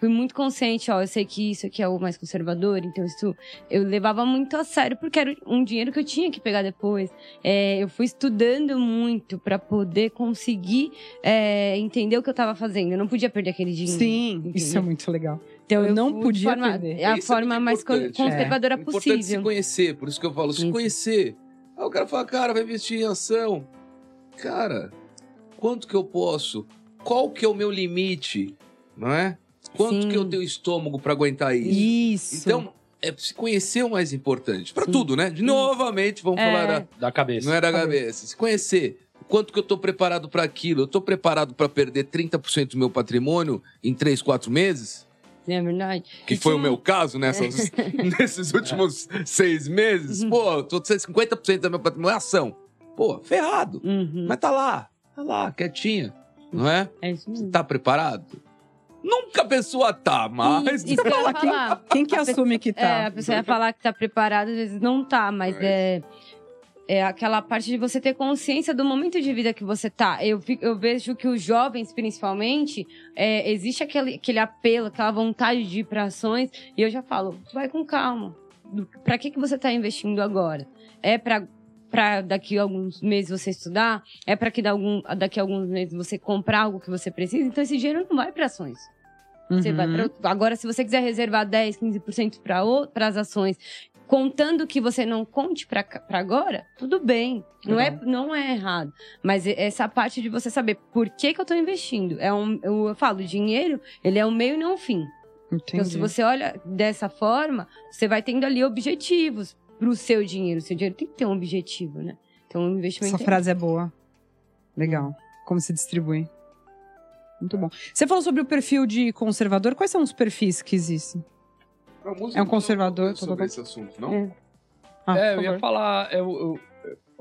Fui muito consciente, ó, eu sei que isso aqui é o mais conservador, então isso eu levava muito a sério porque era um dinheiro que eu tinha que pegar depois. É, eu fui estudando muito para poder conseguir é, entender o que eu estava fazendo. Eu não podia perder aquele dinheiro. Sim, entendeu? isso é muito legal. Então eu não podia forma, perder. É a Isso é forma muito mais conservadora É importante se possível. conhecer, por isso que eu falo, se Isso. conhecer. Aí o cara fala, cara, vai investir em ação. Cara, quanto que eu posso? Qual que é o meu limite? Não é? Quanto Sim. que eu tenho estômago pra aguentar isso? Isso. Então, é se conhecer o mais importante. Pra Sim. tudo, né? De novamente, vamos É. falar da, Da cabeça. não é da cabeça. Se conhecer. Quanto que eu tô preparado pra aquilo? Eu tô preparado pra perder 30% do meu patrimônio em 3, 4 meses? Não é verdade? Que E foi o tinha um- meu caso nessas, nesses últimos seis meses. Uhum. Pô, tô 50% do meu patrimônio é ação. Pô, ferrado. Uhum, Mas tá lá, tá lá, quietinha. Não é? é isso mesmo. Tá preparado? Nunca a pessoa tá, mas. Que eu ia falar. Quem que A assume que tá? É, a pessoa ia falar que tá preparada, às vezes não tá, mas Mas- é. É aquela parte de você ter consciência do momento de vida que você tá. Eu, eu vejo que os jovens, principalmente, é, existe aquele, aquele apelo, aquela vontade de ir para ações, e eu já falo, vai com calma. Pra que, que você tá investindo agora? É pra, pra daqui a alguns meses você estudar? É pra que algum, daqui a alguns meses você comprar algo que você precisa? Então esse dinheiro não vai para ações. Você Uhum. vai pra- Agora, se você quiser reservar 10, 15% para as ações, contando que você não conte pra agora, tudo bem. Não é, Legal. não é errado. Mas essa parte de você saber por que, que eu tô investindo. É um, eu, eu falo, o dinheiro, ele é um meio e não um fim. Então, se Entendi. você olha dessa forma, você vai tendo ali objetivos pro seu dinheiro. O seu dinheiro tem que ter um objetivo, né? Então, o investimento Essa é frase é boa. Legal. Como se distribui. Muito bom. Você falou sobre o perfil de conservador. Quais são os perfis que existem? É um conservador, sobre esse assunto, não? É. Ah, é, eu ia falar. eu- eu-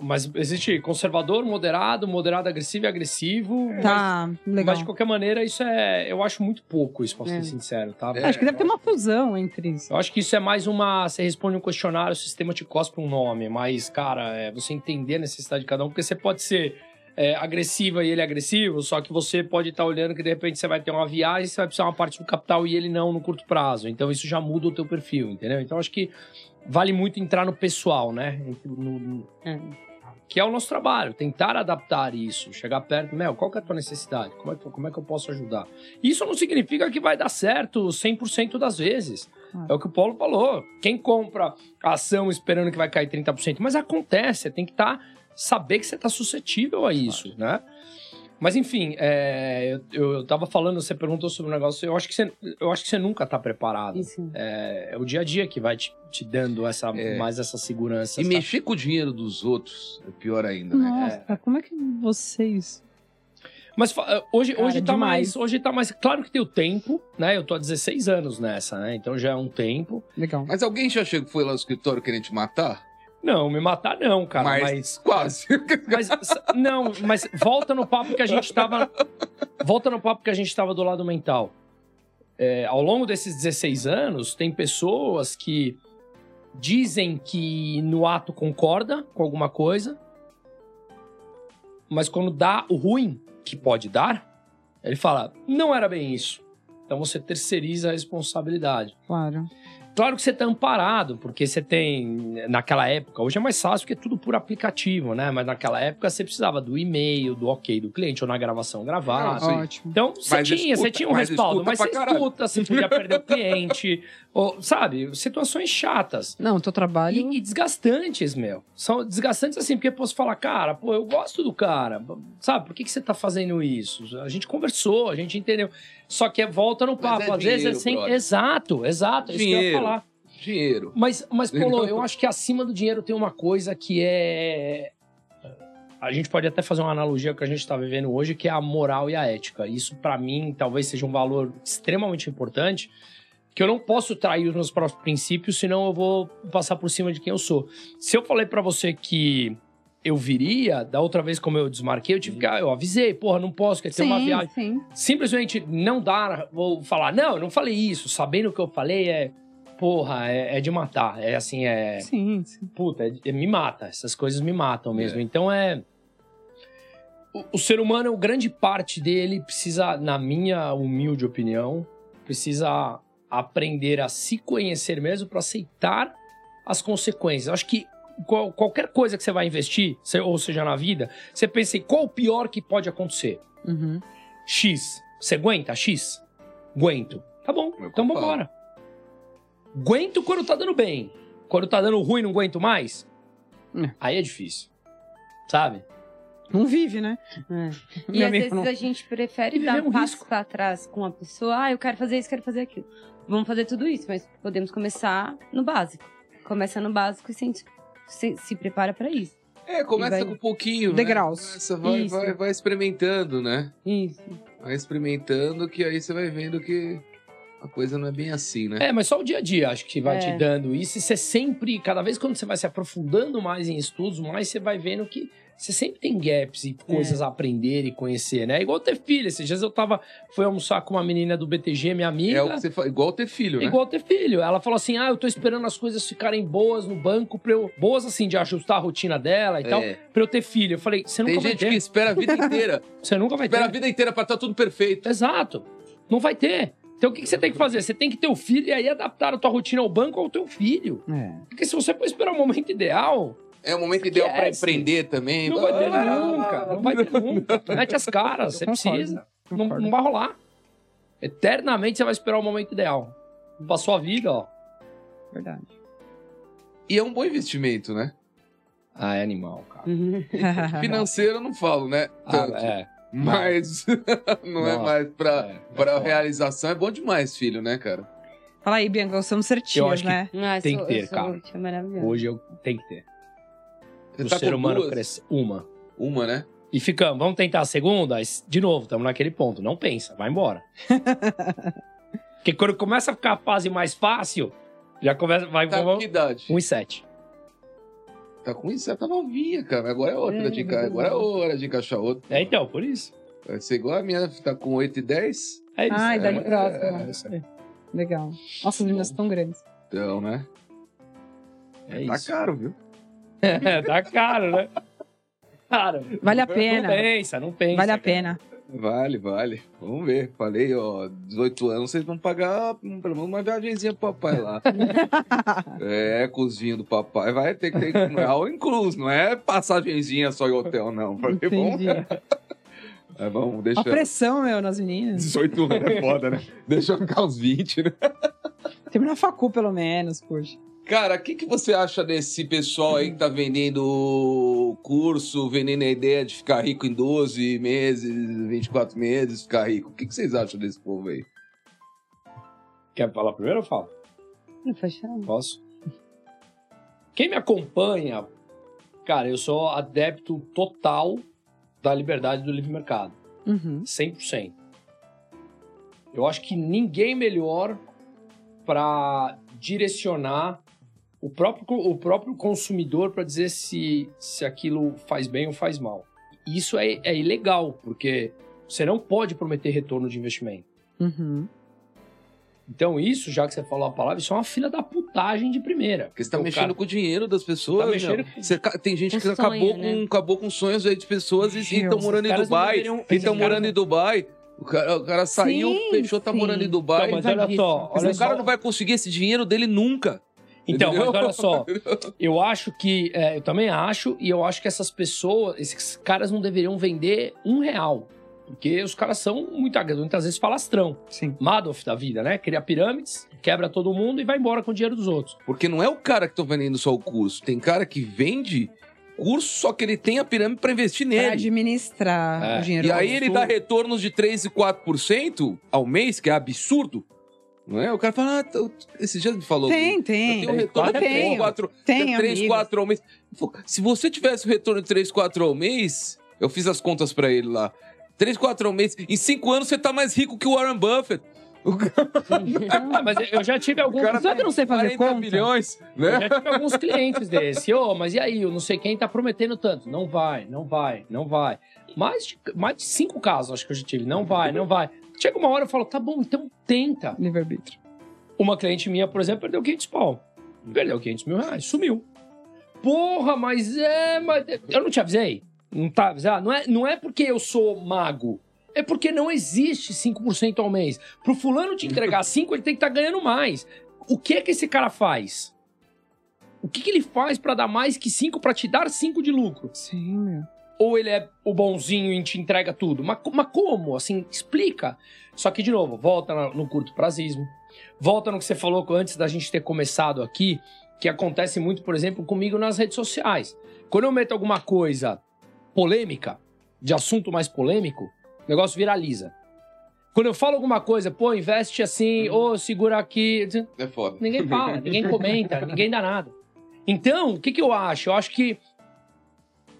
mas existe conservador, moderado, moderado agressivo e agressivo. Mas, Tá, legal. mas de qualquer maneira, isso é. Eu acho muito pouco, isso, pra ser É. sincero, tá? É, Acho que deve ter uma fusão entre isso. Eu acho que isso é mais uma. Você responde um questionário, o sistema te cospe um nome. Mas, cara, é você entender a necessidade de cada um, porque você pode ser é, agressiva e ele é agressivo, só que você pode estar olhando que de repente você vai ter uma viagem, você vai precisar uma parte do capital e ele não no curto prazo. Então isso já muda o teu perfil, entendeu? Então acho que vale muito entrar no pessoal, né? No- no- É. que é o nosso trabalho, tentar adaptar isso, chegar perto, Mel, qual que é a tua necessidade? Como é, que, como é que eu posso ajudar? Isso não significa que vai dar certo 100% das vezes. Ah. É o que o Paulo falou. Quem compra ação esperando que vai cair 30%, mas acontece, tem que estar saber que você está suscetível a isso, né? Mas enfim, é, eu, eu tava falando, você perguntou sobre o negócio, eu acho que você, eu acho que você nunca tá preparado. É, é o dia a dia que vai te, te dando essa, É. mais essa segurança. E mexer com o dinheiro dos outros é pior ainda, né? Nossa, como é que vocês. Mas fa- hoje, Cara, hoje, tá demais. mais, hoje tá mais. Claro que tem o tempo, né? Eu tô há 16 anos nessa, né? Então já é um tempo. Legal. Mas alguém já chegou, foi lá no escritório querendo te matar? Não, me matar não, cara. mas, Mas. quase. Mas, não, mas volta no papo que a gente tava. Volta no papo que a gente tava do lado mental. É, ao longo desses 16 anos, tem pessoas que dizem que no ato concorda com alguma coisa, mas quando dá o ruim, que pode dar, ele fala: não era bem isso. Então você terceiriza a responsabilidade. Claro. Claro que você tá amparado, porque você tem, naquela época, hoje é mais fácil porque é tudo por aplicativo, né? Mas naquela época você precisava do e-mail, do ok do cliente, ou na gravação gravar. Ah. Ótimo. Então, você Mas tinha, escuta- você tinha um mas respaldo, mas você caralho. escuta, você podia perder o cliente, ou, sabe? Situações chatas. Não, teu trabalho. E, e desgastantes, meu. São desgastantes assim, porque eu posso falar, cara, pô, eu gosto do cara, sabe? Por que, que você tá fazendo isso? A gente conversou, a gente entendeu. Só que é volta no papo. é Às vezes é dinheiro, sem. brother. Exato, exato. é Isso que eu ia Dinheiro. falar. Dinheiro. Mas, mas Paulo, eu acho que acima do dinheiro tem uma coisa que é. A gente pode até fazer uma analogia que a gente está vivendo hoje, que é a moral e a ética. Isso, para mim, talvez seja um valor extremamente importante, que eu não posso trair os meus próprios princípios, senão eu vou passar por cima de quem eu sou. Se eu falei para você que eu viria, da outra vez como eu desmarquei, eu tive que. ah, Eu avisei, porra, não posso, quer ter uma viagem sim. simplesmente não dar, vou falar, não, eu não falei isso, sabendo o que eu falei é, porra, é, é de matar, é assim, é, Sim, sim. puta, é- é- me mata, essas coisas me matam mesmo, então é, o, o ser humano, grande parte dele precisa, na minha humilde opinião, precisa aprender a se conhecer mesmo para aceitar as consequências, eu acho que qual- qualquer coisa que você vai investir, se- ou seja, na vida, você pensa em qual o pior que pode acontecer, Uhum. X. Você aguenta X? Aguento. Tá bom, Meu então compadre. vambora. Aguento quando tá dando bem. Quando tá dando ruim, não aguento mais? É. Aí é difícil. Sabe? Não vive, né? É. E às vezes não- a gente prefere dar um um passo risco. pra trás com a pessoa. Ah, eu quero fazer isso, quero fazer aquilo. Vamos fazer tudo isso, mas podemos começar no básico. Começa no básico e se, se, se prepara pra isso. É, começa E vai- com um pouquinho, Degraus. né? Começa, vai, Isso. vai, vai experimentando, né? Isso. Vai experimentando que aí você vai vendo que a coisa não é bem assim, né? É, mas só o dia a dia acho que vai É. te dando isso. E você sempre, cada vez quando você vai se aprofundando mais em estudos, mais você vai vendo que você sempre tem gaps e coisas a aprender e conhecer, né? Igual ter filho. Esses dias eu tava, fui almoçar com uma menina do BTG, minha amiga. É o que você fala, igual ter filho, né? Igual ter filho. Ela falou assim: ah, eu tô esperando as coisas ficarem boas no banco pra eu. Boas assim, de ajustar a rotina dela e tal, É. pra eu ter filho. Eu falei, você nunca Tem vai gente ter. que espera a vida inteira. Você nunca vai espera a ter. vida inteira pra estar tudo perfeito. Exato. Não vai ter. Então o que, que você tem que fazer? Você tem que ter o filho e aí adaptar a tua rotina ao banco ao teu filho. É. Porque se você for esperar o momento ideal, É o momento ideal pra Esquece. empreender também. não vai ter Ah, nunca. Não vai ter nunca. Mete as caras, você precisa. Não, não vai rolar. Eternamente você vai esperar o momento ideal. Pra sua vida, ó. Verdade. E é um bom investimento, né? Ah, é animal, cara. Financeiro eu não falo, né? Tanto. Ah, é. Mas não é Nossa, mais pra, é, é pra foda. realização. É bom demais, filho, né, cara? Fala aí, Bianca, nós somos ser Eu acho que- né? Ah, Tem sou- que ter, eu sou cara. Hoje eu tenho que ter. Você O tá ser humano duas? cresce. Uma. Uma, né? E ficamos. Vamos tentar a segunda? De novo, estamos naquele ponto. Não pensa, vai embora. Porque quando começa a ficar a fase mais fácil, já começa. Vai Tá com que um idade? e sete. Tá com isso, tá novinha, cara. Agora é hora de encaixar. Agora é hora de encaixar outra. É, então, por isso. Vai ser igual a minha, tá com 8 e 10. É isso. Ah, idade é, próxima. É, isso aí. Legal. Nossa, as meninas estão grandes. Então, né? É tá isso. caro, viu? É, tá caro, né? Cara, Vale a não pena. pensa, não pensa. Vale a cara. pena. Vale, vale. Vamos ver. Falei, ó, 18 anos, vocês vão pagar hum, pelo menos uma viagemzinha pro papai lá. é, cozinho do papai. Vai ter que ter. Não é all incluso, não é passagenzinha só em hotel, não. Falei, vamos, Entendi. é, vamos, A deixa. pressão, meu, nas meninas. 18 anos é foda, né? Deixa eu ficar uns 20, né? Termina a facu, pelo menos, poxa. Cara, o que, que você acha desse pessoal aí que tá vendendo curso, vendendo a ideia de ficar rico em 12 meses, 24 meses, ficar rico? O que, que vocês acham desse povo aí? Quer falar primeiro ou fala? Não falar. Posso? Quem me acompanha, cara, eu sou adepto total da liberdade do livre mercado. Uhum. 100%. Eu acho que ninguém melhor para direcionar o próprio, o próprio consumidor para dizer se, se aquilo faz bem ou faz mal. Isso é, é ilegal, porque você não pode prometer retorno de investimento. Uhum. Então, isso, já que você falou a palavra, isso é uma fila da putagem de primeira. Porque você tá mexendo cara- com o dinheiro das pessoas. Tá mexendo meu. com- Você tem gente que sonho, acabou, né? com, acabou com sonhos aí de pessoas e estão morando em Dubai. deveriam- E estão morando não- em Dubai. O cara, o cara saiu, Sim, fechou, tá sim. morando em Dubai. Então, mas olha só, olha o cara só. não vai conseguir esse dinheiro dele nunca. Então, mas olha só, eu acho que, é, eu também acho, e eu acho que essas pessoas, esses caras não deveriam vender um real. Porque os caras são muita- muitas vezes falastrão. Sim. Madoff da vida, né? Cria pirâmides, quebra todo mundo e vai embora com o dinheiro dos outros. Porque não é o cara que tá vendendo só o curso. Tem cara que vende curso, só que ele tem a pirâmide para investir Pra nele. administrar É. o dinheiro. E aí ele dá retornos de 3 e 4% ao mês, que é absurdo. Não é? O cara fala, ah, esse dia me falou. Tem, Eu tem. tenho um retorno de Tem. 3, 4, Tem, 3 amigos. 4 ao mês. Se você tivesse o retorno de 3, 4 ao mês, eu fiz as contas pra ele lá. 3, 4 ao mês, em 5 anos você tá mais rico que o Warren Buffett. Ah, mas eu já tive alguns. cara Só que eu não sei fazer 40 conta. milhões, Eu né? já tive alguns clientes desse. Ô, mas e aí? Eu não sei quem tá prometendo tanto. Não vai, não vai, não vai. Mais de, mais de cinco casos acho que eu já tive. Não vai, não vai. Chega uma hora eu falo, tá bom, então tenta. Livre-arbítrio. Uma cliente minha, por exemplo, perdeu 500 pau. Perdeu 500 mil reais, sumiu. Porra, mas é. Mas eu não te avisei? Não tá avisado? Não é, não é porque eu sou mago. É porque não existe 5% ao mês. Pro fulano te entregar 5, ele tem que estar ganhando mais. O que é que esse cara faz? O que, que ele faz pra dar mais que 5 pra te dar 5 de lucro? Sim, meu. Ou ele é o bonzinho e te entrega tudo? Mas, mas como? Assim, explica. Só que, de novo, volta no, curto prazismo. Volta no que você falou antes da gente ter começado aqui, que acontece muito, por exemplo, comigo nas redes sociais. Quando eu meto alguma coisa polêmica, de assunto mais polêmico, o negócio viraliza. Quando eu falo alguma coisa, pô, investe assim, ou segura aqui. É foda. Ninguém fala, ninguém comenta, ninguém dá nada. Então, o que, que eu acho? Eu acho que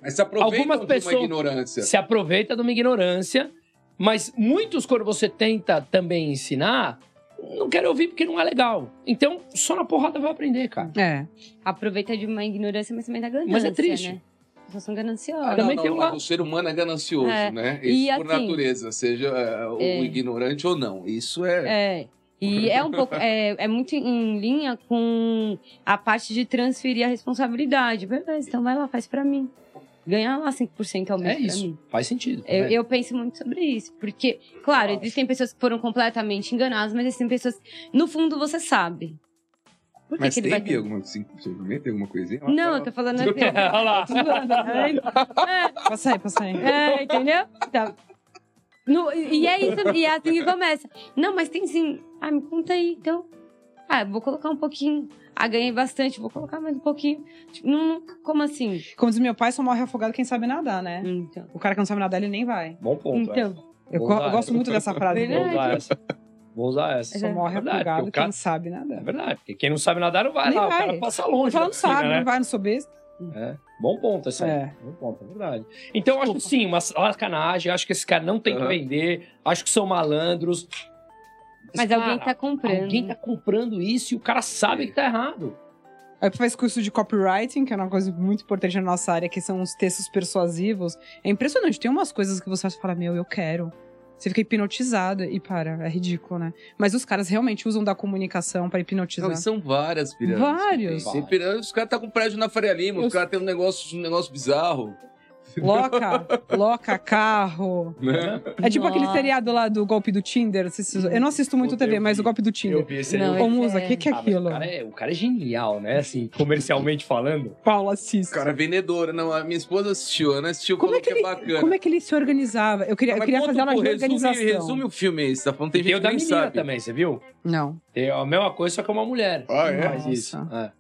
Mas se aproveitam Algumas de pessoas- uma ignorância. se aproveita de uma ignorância, mas muitos, quando você tenta também ensinar, não querem ouvir porque não é legal. Então, só na porrada vai aprender, cara. É. Aproveita de uma ignorância, mas também da ganância, Mas é triste. né? As pessoas são gananciosas. Ah, Também não, não, um mas O ser humano é ganancioso, É. né? E Isso por assim- natureza, seja é, o É. ignorante ou não. Isso é. É. E é um pouco, é, é muito em linha com a parte de transferir a responsabilidade. Beleza, então vai lá, faz pra mim. Ganha lá 5% ao mês É isso. mim. Faz sentido. Eu, né? eu penso muito sobre isso. Porque, claro, existem pessoas que foram completamente enganadas, mas existem pessoas que, no fundo, você sabe. Por que, Mas que ele tem vai alguma 5% tem alguma coisinha? Não, eu tô falando assim. Olha lá. é, Passa aí, passa aí. é, entendeu? Tá. No- e é isso, e é assim que começa. Não, mas tem sim. Ah, me conta aí, então. Ah, vou colocar um pouquinho. Ah, ganhei bastante, vou colocar mais um pouquinho. Tipo, não, como assim? Como diz meu pai, só morre afogado quem sabe nadar, né? Então. O cara que não sabe nadar, ele nem vai. Bom ponto. Então. Eu, go- usar eu gosto essa. muito dessa frase. Verdade. Vou usar essa. Vou usar essa. Só morre Verdade, afogado o cara- quem sabe É nadar. verdade, porque quem não sabe nadar não vai Nem lá, vai. o cara passa longe. Da não piscina, sabe, né? não vai, não sou besta. É. Bom ponto esse aí. É. Bom ponto, é verdade. Então, eu acho que sim, uma sacanagem. Acho que esse cara não tem que Aham. vender. Acho que são malandros. Mas cara, alguém tá comprando. Alguém tá comprando isso e o cara sabe que tá errado. Aí faz curso de copywriting, que é uma coisa muito importante na nossa área, que são os textos persuasivos. É impressionante, tem umas coisas que você fala, meu, eu quero. Você fica hipnotizado e para, é ridículo, né? Mas os caras realmente usam da comunicação pra hipnotizar. Não, são várias pirâmides. Vários. Tem, tem pirâmides, os caras tá com prédio na Faria Lima, Eu- os caras têm um negócio, um negócio bizarro. Loca, loca carro. Né? É tipo aquele Nossa. seriado lá do golpe do Tinder. Eu não assisto muito TV, eu mas vi. o golpe do Tinder. Eu vi esse. Não, eu vi. Ô, Musa, o é- que, que é Ah, aquilo? o, cara é, o cara é genial, né? Assim, comercialmente falando. Paulo assiste. O cara é vendedor. Não, a minha esposa assistiu, a Ana assistiu, Como é que, ele, bacana. como é que ele se organizava? Eu queria, eu Mas queria fazer um de resume, organização. resume o filme aí, você tá falando, tem Tem gente o da que nem menina sabe. também, você viu? Não. Tem a mesma coisa, só que é uma mulher. Ah, é? Faz isso. É.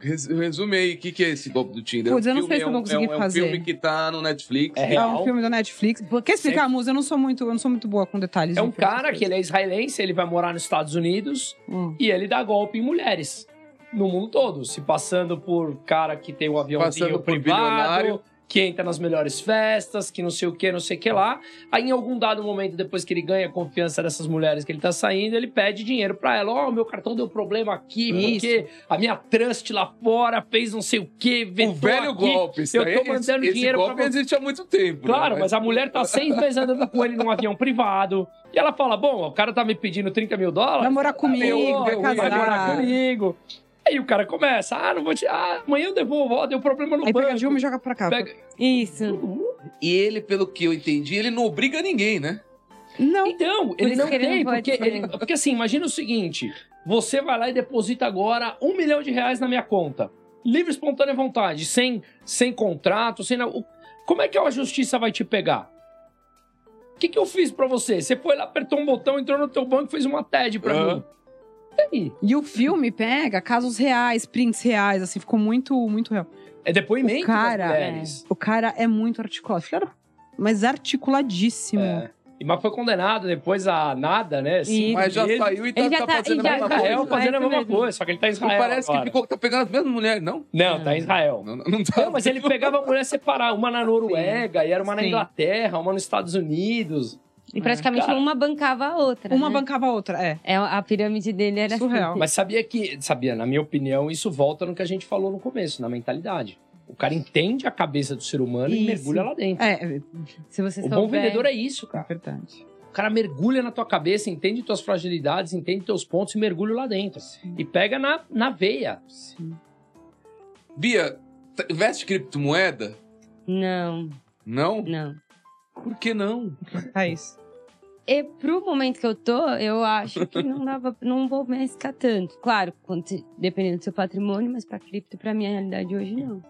Res- Resume aí, o que, que é esse golpe do Tinder? Putz, É um eu não filme, sei se eu é vou um- conseguir é um, fazer. É um filme que tá no Netflix. É É real. um filme da Netflix. Quer explicar, Musa? Eu não sou muito, eu não sou muito boa com detalhes. É um cara que ele é israelense, ele vai morar nos Estados Unidos Hum. e ele dá golpe em mulheres. No mundo todo, se passando por cara que tem um aviãozinho Passando por privado. Que entra nas melhores festas, que não sei o que, não sei o que lá. Aí, em algum dado momento, depois que ele ganha a confiança dessas mulheres que ele tá saindo, ele pede dinheiro pra ela. Ó, meu cartão deu problema aqui, porque a minha trust lá fora fez não sei o que, O vetou velho aqui. golpe. Isso eu tô esse- mandando esse dinheiro golpe pra existe há muito tempo. Claro, né? mas a mulher tá seis meses andando com ele num avião privado. E ela fala: Bom, o cara tá me pedindo 30 mil dólares. Vai morar tá comigo, vai eu- casar. morar comigo. Aí o cara começa: Ah, não vou te. Ah, amanhã eu devolvo, ó, deu problema no Aí banco. pega a Dilma e joga pra cá. Pega- Isso. E ele, pelo que eu entendi, ele não obriga ninguém, né? Não. Então, ele não ele tem, não porque, ele- porque assim, imagina o seguinte: você vai lá e deposita agora um milhão de reais na minha conta. Livre, espontânea vontade, sem, sem contrato, sem. Como é que a justiça vai te pegar? O que, que eu fiz pra você? Você foi lá, apertou um botão, entrou no teu banco e fez uma TED pra Aham. mim. E aí? E o filme pega casos reais, prints reais, assim, ficou muito, muito real. É depoimento O cara, das mulheres. O cara é muito articulado. Da- Mas articuladíssimo. É. E- Mas foi condenado depois a nada, né? Cinco Mas já meses. saiu e tá, já tá tá- fazendo ele a já- mesma já- Israel coisa. Fazendo a mesma coisa, só que ele tá em Não Israel. parece agora. que ficou, tá pegando as mesmas mulheres, não? Não, tá em Israel. Não, não, não tá. Não, mas ele pegava a mulher separada, uma na Noruega, e era uma na Sim. Inglaterra, uma nos Estados Unidos. E praticamente Cara. uma bancava a outra. Uma né? bancava a outra, é. É, a pirâmide dele era Surreal. assim. Mas sabia que, sabia, na minha opinião, isso volta no que a gente falou no começo, na mentalidade. O cara entende a cabeça do ser humano e Isso. mergulha lá dentro. É, Se você O souber... bom vendedor é isso, é cara. verdade. O cara mergulha na tua cabeça, entende tuas fragilidades, entende teus pontos e mergulha lá dentro. E pega na, na veia. Sim. Bia, investe criptomoeda? Não, Não? não. Por que não? Thaís. E pro momento que eu tô, eu acho que não dava, não vou me arriscar tanto. Claro, quanto- dependendo do seu patrimônio, mas pra cripto, pra minha realidade hoje, não.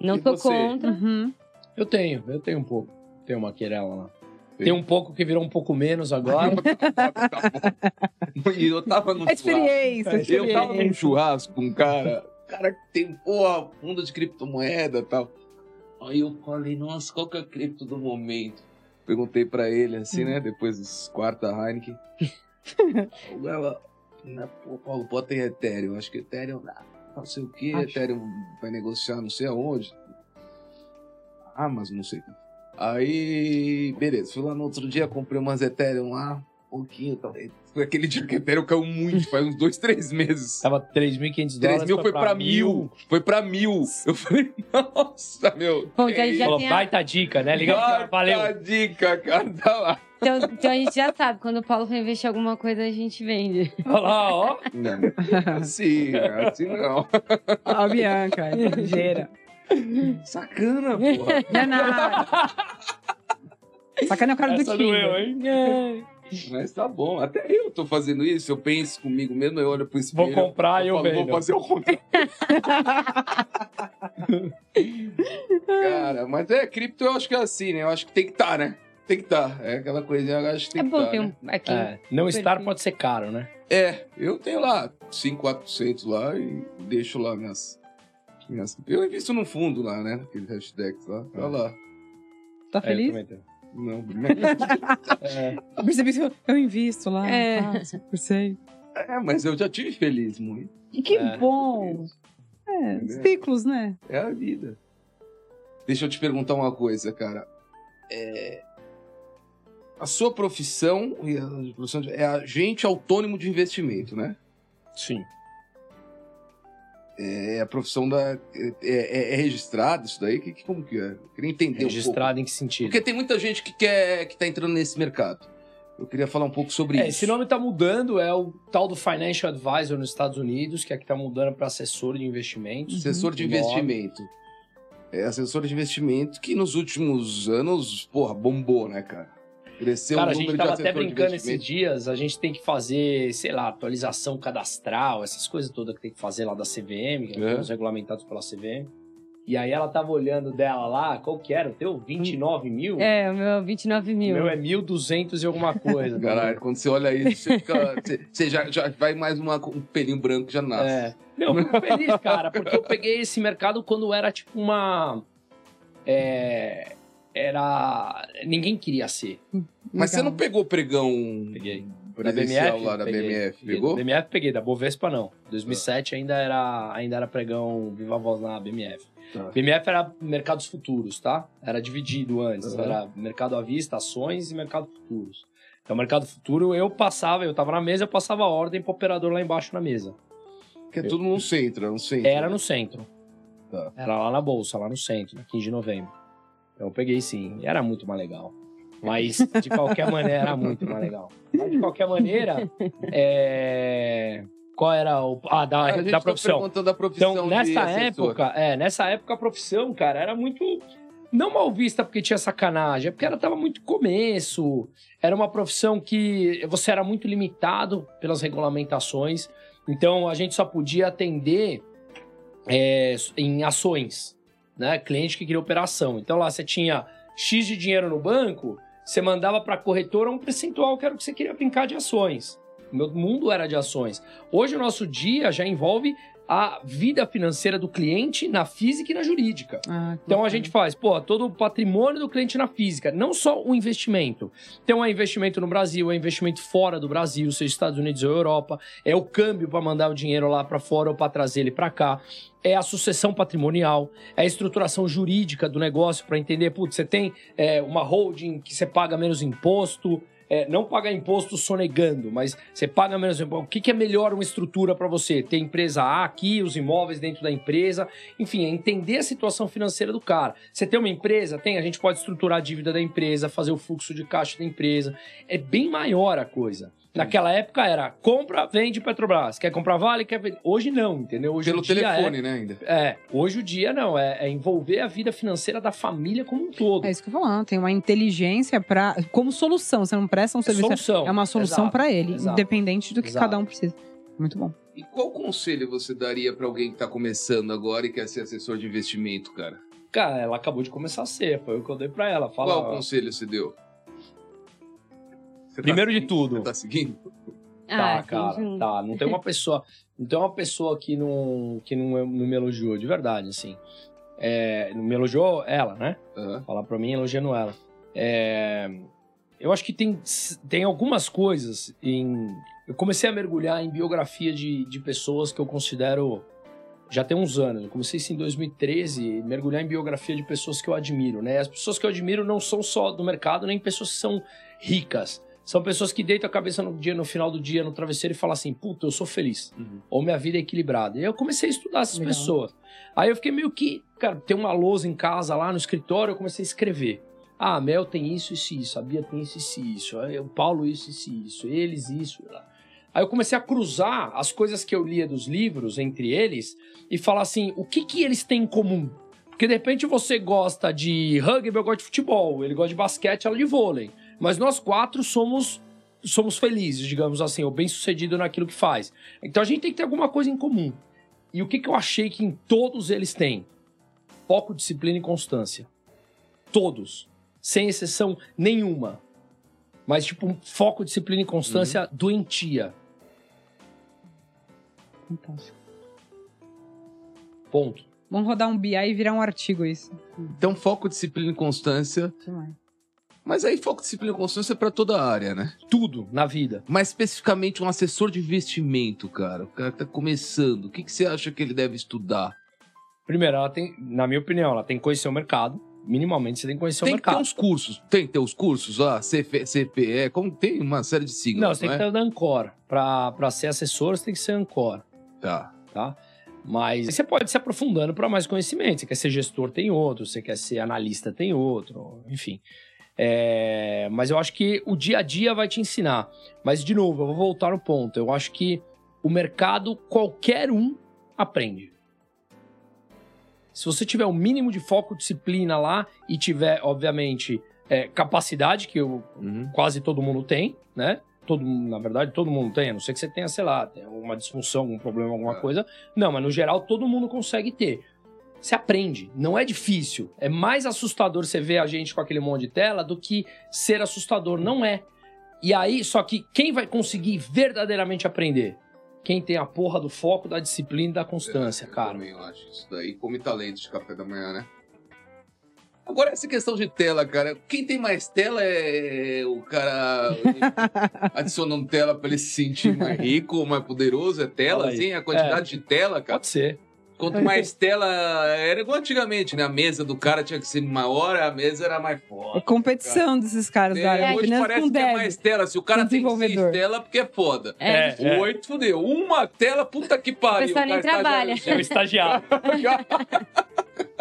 Não E tô você? contra. Uhum. Eu tenho, eu tenho um pouco. Tenho uma querela lá. Tem. Tem um pouco que virou um pouco menos agora. E eu tava no É experiência, churrasco. Eu tava num experiência. churrasco com um cara. O cara que tem, porra, fundo de criptomoeda e tal. Aí eu falei, nossa, qual que é a cripto do momento? Perguntei pra ele, assim, né? Depois dos quarta Heineken. Ela, né, pô, Paulo, bota em Ethereum. Acho que Ethereum. Não sei o que, Acho. Ethereum vai negociar não sei aonde. Ah, mas não sei. Aí, beleza. Fui lá no outro dia, comprei umas Ethereum lá. Pouquinho também. Foi aquele dia que o Ethereum caiu muito, faz uns dois, três meses. Tava 3.500 3 dólares. mil foi pra mil. Foi pra mil. Eu falei, nossa, meu. Bom, então já Falou, tem a- baita dica, né? Liga Baita valeu. dica, cara. Tá lá. Então, então a gente já sabe, quando o Paulo for investir em alguma coisa, a gente vende. Olha lá, ó. Não, assim, assim não. A Bianca, ligeira. Sacana, porra. Não é nada. Sacana é o cara do Essa doeu, hein? Mas tá bom. Até eu tô fazendo isso. Eu penso comigo mesmo, eu olho pro Vou espelho. comprar e eu falo, vendo. Vou fazer o contrário. Cara, mas é, cripto eu acho que é assim, né? Eu acho que tem que estar, né? Tem que estar. É aquela coisinha, eu acho que tem É que estar. ter né? um. Aqui. É, não estar pode ser caro, né? É, eu tenho lá 5, 4% lá e deixo lá minhas, minhas... Eu invisto no fundo lá, né? Aquele hashtag lá. Tá lá. Tá É, eu feliz? também tenho. Não, É, eu percebi que eu- eu invisto lá. É. tá, 5%. é, mas eu já tive feliz muito. E que É. bom! É, ciclos, né? É a vida. Deixa eu te perguntar uma coisa, cara. É... A sua profissão e a profissão é agente autônomo de investimento, né? sim. É a profissão da. É, é- é registrado isso daí? Que, como que é? Eu queria entender um. Registrado em que sentido? Porque tem muita gente que quer que tá entrando nesse mercado. Eu queria falar um pouco sobre É, isso. esse nome tá mudando, é o tal do Financial Advisor nos Estados Unidos, que é que tá mudando para assessor de investimentos. Assessor de nome. investimento. É assessor de investimento que nos últimos anos, porra, bombou, né, cara? Cresceu Cara, o a gente tava até brincando esses dias, a gente tem que fazer, sei lá, atualização cadastral, essas coisas todas que tem que fazer lá da CVM, que É. são regulamentados pela CVM. E aí ela tava olhando dela lá, qual que era? O teu? 29 mil? É, o meu 29 O mil. meu é 1.200 e alguma coisa. Caralho, quando você olha isso, você, fica, você, você já, já vai mais uma, um pelinho branco já nasce. É. Não, eu fico feliz, cara, porque eu peguei esse mercado quando era tipo uma. É, era. Ninguém queria ser. Mas você não pegou pregão Peguei. presencial lá da peguei. BMF, Peguei. pegou? Da BMF peguei, da Bovespa não. 2007 ainda era, ainda era pregão Viva Voz na BMF. Tá. BMF era mercados futuros, tá? Era dividido antes. Uhum. Era mercado à vista, ações e mercado futuros. Então, mercado futuro, eu passava, eu tava na mesa, eu passava a ordem pro operador lá embaixo na mesa. Que é tudo no centro, no centro. Era no centro. Tá. Era lá na bolsa, lá no centro, na 15 de novembro. Então eu peguei sim. Era muito mais legal. Mas, de qualquer maneira, era muito mais legal. Mas, de qualquer maneira, é... qual era o. Ah, da, A gente da tá profissão. perguntando da profissão Então, nessa época, é, nessa época a profissão, cara, era muito. Não mal vista porque tinha sacanagem, é porque ela tava muito começo. Era uma profissão que você era muito limitado pelas regulamentações. Então a gente só podia atender é, em ações, né? Cliente que queria operação. Então lá você tinha X de dinheiro no banco, você mandava para a corretora um percentual que era o que você queria brincar de ações. Meu mundo era de ações. Hoje o nosso dia já envolve a vida financeira do cliente na física e na jurídica. Ah, Então a gente faz, pô, todo o patrimônio do cliente na física, não só o investimento. Então é investimento no Brasil, é investimento fora do Brasil, seja Estados Unidos ou Europa, é o câmbio para mandar o dinheiro lá para fora ou para trazer ele para cá. É a sucessão patrimonial, é a estruturação jurídica do negócio para entender, putz, você tem é, uma holding que você paga menos imposto, é, não pagar imposto sonegando, mas você paga menos imposto. O que, que é melhor uma estrutura para você? Ter empresa A aqui, os imóveis dentro da empresa, enfim, é entender a situação financeira do cara. Você tem uma empresa? Tem, a gente pode estruturar a dívida da empresa, fazer o fluxo de caixa da empresa. É bem maior a coisa. Naquela época era compra, vende Petrobras. Quer comprar Vale, quer vender. Hoje não, entendeu? Hoje Pelo o dia telefone, né, ainda. É, é, hoje o dia não, é, é envolver a vida financeira da família como um todo. É isso que eu tô falando. Tem uma inteligência para como solução. Você não presta um serviço. solução. É uma solução para ele, exato. independente do que Exato. cada um precisa. Muito bom. E qual conselho você daria pra alguém que tá começando agora e quer ser assessor de investimento, cara? Cara, ela acabou de começar a ser, foi o que eu dei pra ela. Fala, Qual conselho você deu? Você tá Primeiro de seguindo? tudo. Você tá seguindo? Tá, Ah, cara, sim. tá. Não tem uma pessoa, não tem uma pessoa que não, que não, não me elogiou, de verdade, assim. É, não me elogiou ela, né? Aham. Falar pra mim elogiando ela. É, eu acho que tem, tem algumas coisas em. Eu comecei a mergulhar em biografia de, de pessoas que eu considero. Já tem uns anos. Eu comecei isso em 2013, mergulhar em biografia de pessoas que eu admiro, né? As pessoas que eu admiro não são só do mercado, nem pessoas que são ricas. São pessoas que deitam a cabeça no dia, no final do dia, no travesseiro e falam assim: puta, eu sou feliz. Uhum. Ou minha vida é equilibrada. E aí eu comecei a estudar essas Legal. pessoas. Aí eu fiquei meio que, cara, tem uma lousa em casa lá no escritório, eu comecei a escrever. Ah, a Mel tem isso, isso, isso. A Bia tem isso, isso, isso. Aí O Paulo isso, isso, isso. Eles isso. Aí eu comecei a cruzar as coisas que eu lia dos livros entre eles e falar assim, o que que eles têm em comum? Porque de repente você gosta de rugby, eu gosto de futebol. Ele gosta de basquete, ela de vôlei. Mas nós quatro somos somos felizes, digamos assim, ou bem sucedido naquilo que faz. Então a gente tem que ter alguma coisa em comum. E o que, que eu achei que em todos eles tem? Foco, disciplina e constância. Todos. Sem exceção nenhuma. Mas, tipo, um foco, disciplina e constância doentia. Fantástico. Ponto. Vamos rodar um BI e virar um artigo isso. Então, foco, disciplina e constância. Demais. Mas aí, foco, disciplina e constância é pra toda a área, né? Tudo na vida. Mas especificamente um assessor de investimento, cara. O cara que tá começando. O que, que você acha que ele deve estudar? Primeiro, ela tem, na minha opinião, ela tem que conhecer o mercado. Minimamente, você tem que conhecer tem o que ter mercado. uns cursos. Tem que ter os cursos lá, CF, CPE, como tem uma série de siglas. Não, você tem que é? ter o da Ancor. Pra, pra ser assessor, você tem que ser Ancor, Tá. tá? Mas você pode se aprofundando para mais conhecimento. Você quer ser gestor, tem outro. Você quer ser analista, tem outro. Enfim. É, mas eu acho que o dia a dia vai te ensinar. Mas, de novo, eu vou voltar no ponto. Eu acho que o mercado, qualquer um aprende. Se você tiver o mínimo de foco, disciplina lá e tiver, obviamente, é, capacidade, que eu, Uhum. quase todo mundo tem, né? Todo, na verdade, todo mundo tem, a não ser que você tenha, sei lá, alguma disfunção, algum problema, alguma É. coisa. Não, mas no geral todo mundo consegue ter. Você aprende, não é difícil. É mais assustador você ver a gente com aquele monte de tela do que ser assustador, não é. E aí, só que quem vai conseguir verdadeiramente aprender? Quem tem a porra do foco, da disciplina e da constância, Eu cara. também acho isso daí. Come talento de café da manhã, né? Agora, essa questão de tela, cara. Quem tem mais tela é o cara adicionando tela pra ele se sentir mais rico, mais poderoso. É tela, assim? A quantidade de tela, cara. Pode ser. Quanto mais tela. Era igual antigamente, né? A mesa do cara tinha que ser maior, a mesa era mais É forte. competição desses caras da É, área. hoje Finanças parece que é dev. mais tela. Se o cara tem seis tela, porque é foda. É, É. Oito, fudeu. Uma tela, puta que pariu. O pessoal nem cara trabalha. já- É o estagiário.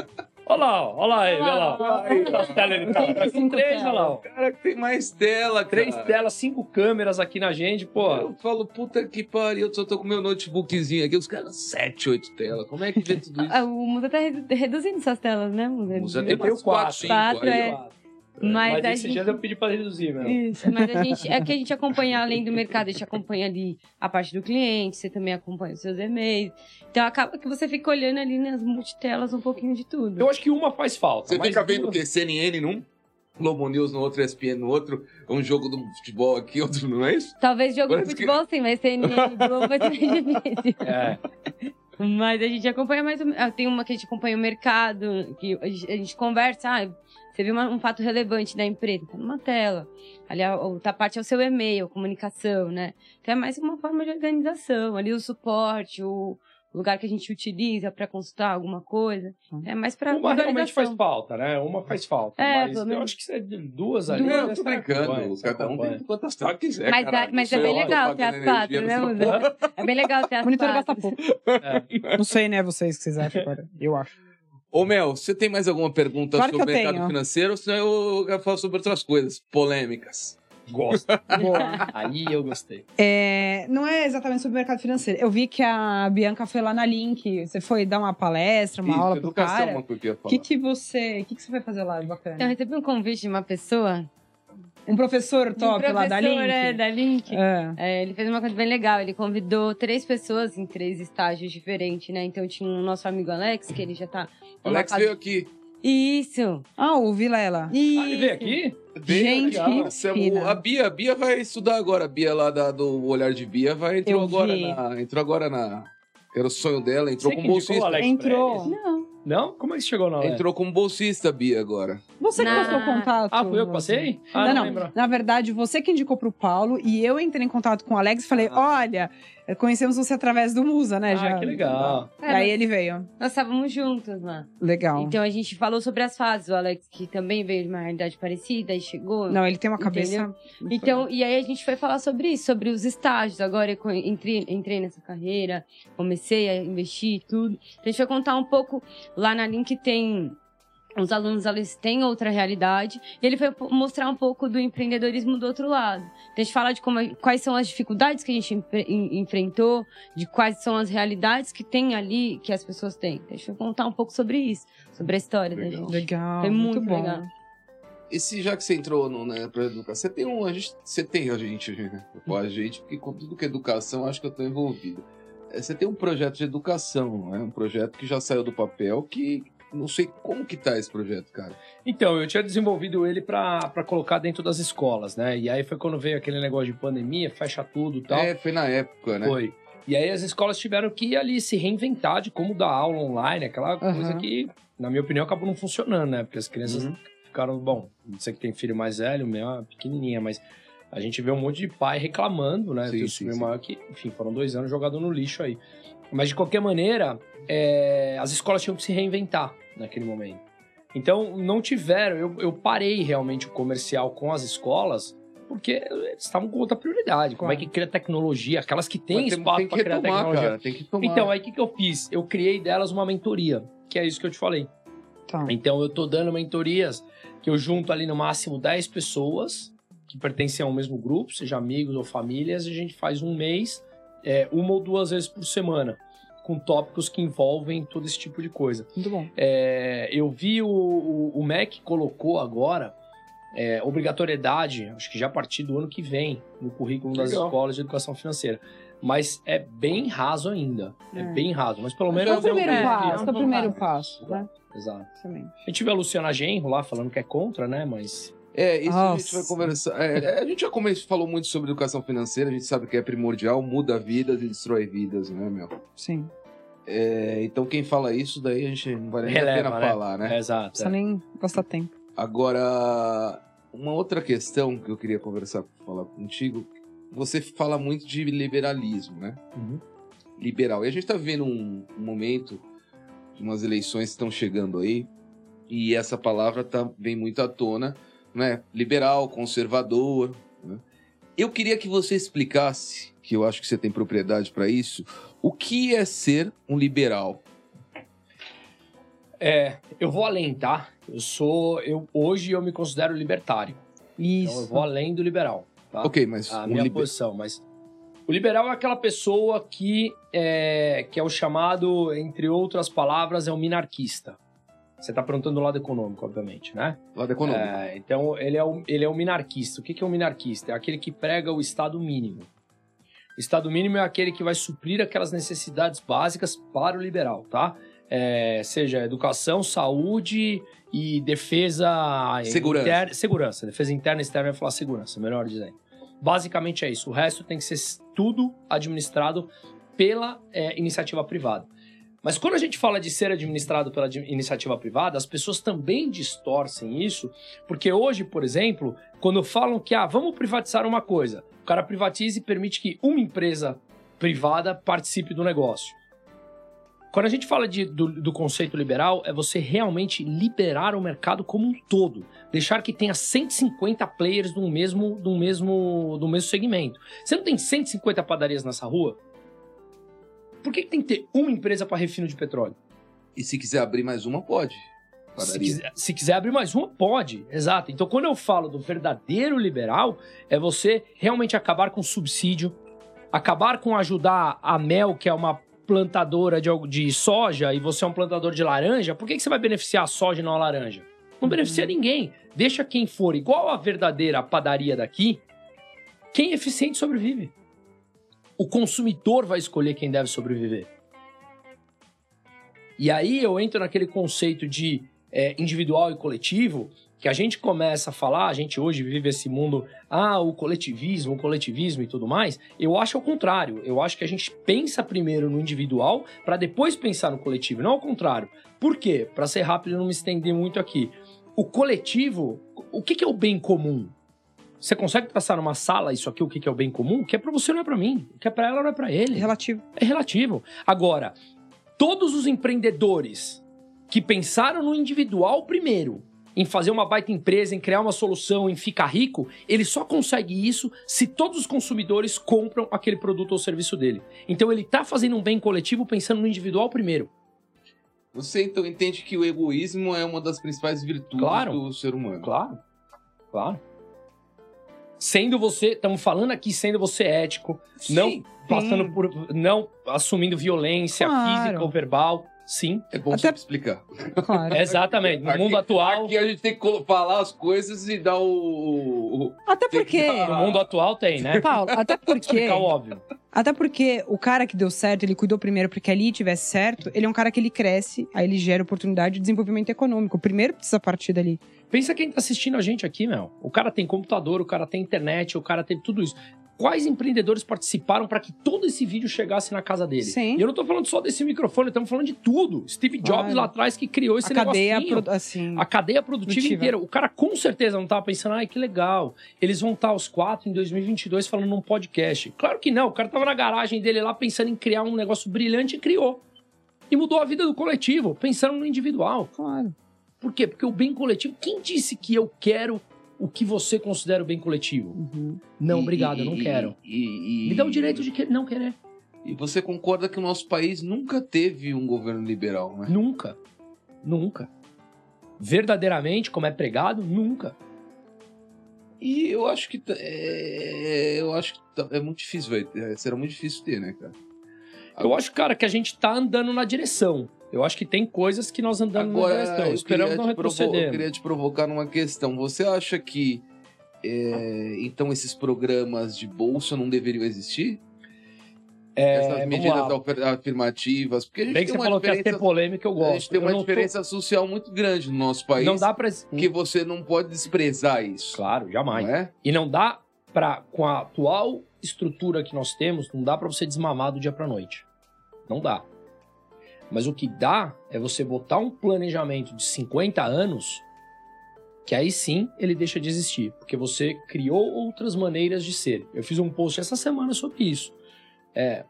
Olha lá, olha lá ele, olha lá. Quantas telas ele tá? Tá com três, olha lá. cara que tem mais tela, cara. Três telas, cinco câmeras aqui na gente, pô. Eu falo, puta que pariu, eu só tô com meu notebookzinho aqui, os caras, sete, oito telas. Como é que vê tudo isso? Ah, O Musa tá redu- reduzindo suas telas, né, Musa? Usa Eu tem mais quatro. quatro, cinco Quatro, aí, é. Mas, Mas a esse gente... dia eu pedi pra reduzir, meu. Isso, mas a gente, é que a gente acompanha além do mercado, a gente acompanha ali a parte do cliente, você também acompanha os seus e-mails. Então acaba que você fica olhando ali nas multitelas um pouquinho de tudo. Eu acho que uma faz falta. Você mas fica vendo o quê? CNN num? Globo News no outro, ESPN no outro, um jogo do futebol aqui, outro não é isso? Talvez jogo de Parece que- futebol sim, mas CNN e Globo vai ser difícil. É, Mas a gente acompanha mais. ou menos- ah, Tem uma que a gente acompanha o mercado, que a gente, a gente conversa. Ah, você viu uma- um fato relevante da empresa, tá numa tela. Ali a outra parte é o seu e-mail, comunicação, né? Então é mais uma forma de organização. Ali o suporte, o lugar que a gente utiliza para consultar alguma coisa. É mais para uma realmente faz falta, né? Uma faz falta. É, mas eu acho que você é de duas ali. Não, eu você tô brincando. Cada um tem quantas telas quiser. Mas, caralho. mas é Não bem sei, ó, legal ter as quatro, né, Musa? É bem legal ter as Monitor gasta quatro. pouco. É. Não sei, né, vocês, o que vocês acham agora. Eu acho. Ô, Mel, você tem mais alguma pergunta Claro sobre o mercado tenho. financeiro? Ou senão eu falo sobre outras coisas polêmicas. Gosto. Boa. Aí eu gostei. É, não é exatamente sobre o mercado financeiro. Eu vi que a Bianca foi lá na Link. Você foi dar uma palestra, uma Isso, aula pro educação, cara. uma coisa que eu ia O que, que você. O que, que você foi fazer lá de bacana? Então, eu recebi um convite de uma pessoa. Um professor um top lá da professor, Link. É, da Link. É. É, ele fez uma coisa bem legal. Ele convidou três pessoas em três estágios diferentes, né? Então tinha o nosso amigo Alex, que ele já tá. O Alex numa veio aqui. Isso! Ah, o Vilela. Isso! Ah, ele veio aqui? Gente, legal. o- A Bia, a Bia vai estudar agora. A Bia lá da- do Olhar de Bia vai, entrou Eu agora vi. na. Entrou agora na. Era o sonho dela, entrou Você o bolsista. Alex Entrou. Não. Não? Como é que chegou na Alex? Entrou como bolsista, Bia, agora. Você que Na- passou o contato. Ah, fui eu que passei? Ah, não, não, não. lembro. Na verdade, você que indicou pro Paulo e eu entrei em contato com o Alex e falei: Ah. olha, conhecemos você através do Musa, né? Ah, já. que legal. E aí ele veio. Nós estávamos juntos lá. Legal. Então a gente falou sobre as fases. O Alex, que também veio de uma realidade parecida e chegou. Não, ele tem uma cabeça. Então, e aí a gente foi falar sobre isso, sobre os estágios. Agora eu entrei, entrei nessa carreira, comecei a investir e tudo. Então a gente vai contar um pouco. Lá na Link tem. Os alunos eles têm outra realidade. E ele foi mostrar um pouco do empreendedorismo do outro lado. Então a gente fala de como, quais são as dificuldades que a gente enfrentou, de quais são as realidades que tem ali, que as pessoas têm. Então a gente vai contar um pouco sobre isso, sobre a história Legal. da gente. Legal. Foi muito bom. legal. E se já que você entrou no, né, pra educação, você tem um. A gente, você tem a gente, né? Pô, a gente, porque com tudo que é educação, acho que eu tô envolvido. É, Você tem um projeto de educação, não é? Um projeto que já saiu do papel, que não sei como que tá esse projeto, cara. Então, eu tinha desenvolvido ele pra pra colocar dentro das escolas, né? E aí foi quando veio aquele negócio de pandemia, fecha tudo e tal. É, foi na época, né? Foi. E aí as escolas tiveram que ali se reinventar de como dar aula online, aquela coisa Aham. que, na minha opinião, acabou não funcionando, né? Porque as crianças Uhum. ficaram, bom, você que tem filho mais velho, o meu é pequenininha, mas a gente vê um monte de pai reclamando, né? Sim, Tem sim, sim. maior que, enfim, foram dois anos jogado no lixo aí. Mas de qualquer maneira, é, as escolas tinham que se reinventar naquele momento. Então, não tiveram, eu, eu parei realmente o comercial com as escolas, porque eles estavam com outra prioridade. Como é que cria tecnologia? Aquelas que têm espaço tem para criar tecnologia. cara. Tem que tomar. Então, aí o que, que eu fiz? Eu criei delas uma mentoria, que é isso que eu te falei. Tá. Então, eu tô dando mentorias que eu junto ali no máximo 10 pessoas que pertencem ao mesmo grupo, seja amigos ou famílias, e a gente faz um mês, é, uma ou duas vezes por semana, com tópicos que envolvem todo esse tipo de coisa. Muito bom. É, eu vi o, o, o MEC colocou agora é, obrigatoriedade, acho que já a partir do ano que vem, no currículo das Legal. escolas de educação financeira. Mas é bem raso ainda. É, É. bem raso. Mas pelo É menos o primeiro é um- passo, é o primeiro passo. né? Exato. Excelente. A gente vê a Luciana Genro lá falando que é contra, né? Mas. É, isso a gente Nossa. vai conversar. É, a gente já come- falou muito sobre educação financeira, a gente sabe que é primordial, muda vidas e destrói vidas, né, meu? Sim. É, então quem fala isso, daí a gente não vale nem a Releva, pena né? falar, né? É, exato. Não precisa é. nem gastar tempo. Agora, uma outra questão que eu queria conversar, falar contigo, você fala muito de liberalismo, né? Uhum. Liberal. E a gente tá vivendo um, um momento de umas eleições que estão chegando aí, e essa palavra tá, vem muito à tona, né? Liberal, conservador. né? Eu queria que você explicasse, que eu acho que você tem propriedade para isso, o que é ser um liberal. É, eu vou além, tá? Eu sou. Eu, hoje eu me considero libertário. Então eu Isso. vou além do liberal. Tá? Ok, mas a um minha liber- posição, mas o liberal é aquela pessoa que é, que é o chamado, entre outras palavras, é o minarquista. Você está perguntando do lado econômico, obviamente, né? lado econômico. É, então ele é, o, ele é o minarquista. O que, que é o minarquista? É aquele que prega o Estado mínimo. O Estado mínimo é aquele que vai suprir aquelas necessidades básicas para o liberal, tá? É, seja educação, saúde e defesa Segurança. interna- segurança, defesa interna e externa, eu ia falar segurança, melhor dizendo. Basicamente é isso. O resto tem que ser tudo administrado pela é, iniciativa privada. Mas quando a gente fala de ser administrado pela iniciativa privada, as pessoas também distorcem isso, porque hoje, por exemplo, quando falam que ah, vamos privatizar uma coisa, o cara privatiza e permite que uma empresa privada participe do negócio. Quando a gente fala de- do, do conceito liberal, é você realmente liberar o mercado como um todo. Deixar que tenha 150 players do mesmo, do mesmo, do mesmo segmento. Você não tem 150 padarias nessa rua? Por que, que tem que ter uma empresa para refino de petróleo? E se quiser abrir mais uma, pode. Se quiser, se quiser abrir mais uma, pode. Exato. Então, quando eu falo do verdadeiro liberal, é você realmente acabar com subsídio, acabar com ajudar a Mel, que é uma plantadora de, de soja, e você é um plantador de laranja. Por que, que você vai beneficiar a soja e não a laranja? Não beneficia ninguém. Deixa quem for igual a verdadeira padaria daqui, quem é eficiente sobrevive. O consumidor vai escolher quem deve sobreviver. E aí eu entro naquele conceito de é, individual e coletivo, que a gente começa a falar, a gente hoje vive esse mundo, ah, o coletivismo, o coletivismo e tudo mais. Eu acho ao contrário. Eu acho que a gente pensa primeiro no individual para depois pensar no coletivo, não ao contrário. Por quê? Para ser rápido e não me estender muito aqui. O coletivo, o que, que é o bem comum? Você consegue traçar numa sala isso aqui, o que, é o bem comum? O que é para você não é para mim, o que é para ela não é para ele. Relativo. É relativo. Agora, todos os empreendedores que pensaram no individual primeiro, em fazer uma baita empresa, em criar uma solução, em ficar rico, ele só consegue isso se todos os consumidores compram aquele produto ou serviço dele. Então ele tá fazendo um bem coletivo pensando no individual primeiro. Você então entende que o egoísmo é uma das principais virtudes Claro. do ser humano. Claro. Claro. Sendo você, estamos falando aqui sendo você ético, não Sim, passando por não assumindo violência Claro. física ou verbal. Sim, é bom Até- explicar. Claro. exatamente. No Aqui- mundo atual, Aqui a gente tem que falar as coisas e dar o. Até porque. dar- no mundo atual tem, né? Paulo, até porque. Explicar o óbvio. Até porque o cara que deu certo, ele cuidou primeiro porque ali tivesse certo, ele é um cara que ele cresce, aí ele gera oportunidade de desenvolvimento econômico. O primeiro precisa partir dali. Pensa quem tá assistindo a gente aqui, meu. O cara tem computador, o cara tem internet, o cara tem tudo isso. quais empreendedores participaram para que todo esse vídeo chegasse na casa dele. Sim. E eu não tô falando só desse microfone, estamos falando de tudo. Steve Jobs Claro. lá atrás que criou esse a cadeia, pro- assim. A cadeia produtiva Produtiva. inteira. O cara com certeza não tava pensando, ai, que legal. Eles vão estar os quatro em 2022 falando num podcast. Claro que não. O cara tava na garagem dele lá pensando em criar um negócio brilhante e criou. E mudou a vida do coletivo, pensando no individual. Claro. Por quê? Porque o bem coletivo. Quem disse que eu quero o que você considera o bem coletivo? Uhum. Não, E- obrigado, e- eu não quero. E, e- Me dá o direito de que- não querer. E você concorda que o nosso país nunca teve um governo liberal, né? Nunca. Nunca. Verdadeiramente, como é pregado, nunca. E eu acho que é, eu acho que é muito difícil, vai. é, será muito difícil ter, né, cara? Eu acho, cara, que a gente tá andando na direção. Eu acho que tem coisas que nós andamos Agora, na Esperamos não retroceder. Eu queria te provocar numa questão. Você acha que é, então esses programas de bolsa não deveriam existir? É, Essas medidas afirmativas? Porque a gente Bem que tem você uma falou que ia diferença, ter polêmica, eu a gosto. gente tem Eu uma não tô- diferença social muito grande no nosso país. Não dá pra... que você não pode desprezar isso. Claro, jamais. Não é? E não dá pra, com a atual estrutura que nós temos, não dá pra você desmamar do dia pra noite. Não dá. Mas o que dá é você botar um planejamento de 50 anos, que aí sim ele deixa de existir, porque você criou outras maneiras de ser. Eu fiz um post essa semana sobre isso, é,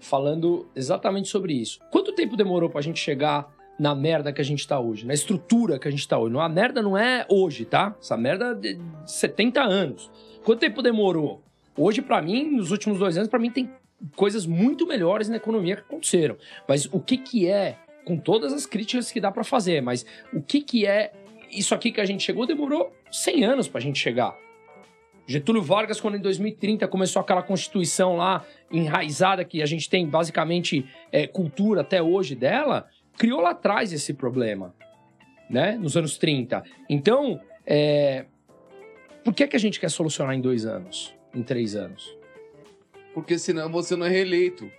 falando exatamente sobre isso. Quanto tempo demorou pra gente chegar na merda que a gente tá hoje, na estrutura que a gente tá hoje? Não, a merda não é hoje, tá? Essa merda é de 70 anos. Quanto tempo demorou? Hoje, pra mim, nos últimos dois anos, pra mim tem coisas muito melhores na economia que aconteceram. Mas o que que é, com todas as críticas que dá pra fazer, mas o que que é isso aqui que a gente chegou demorou 100 anos pra gente chegar. Getúlio Vargas, quando em 2030 começou aquela constituição lá enraizada que a gente tem basicamente é, cultura até hoje dela, criou lá atrás esse problema, né? Nos anos 30. Então, é, por que, que a gente quer solucionar em dois anos, em três anos? Porque senão você não é reeleito.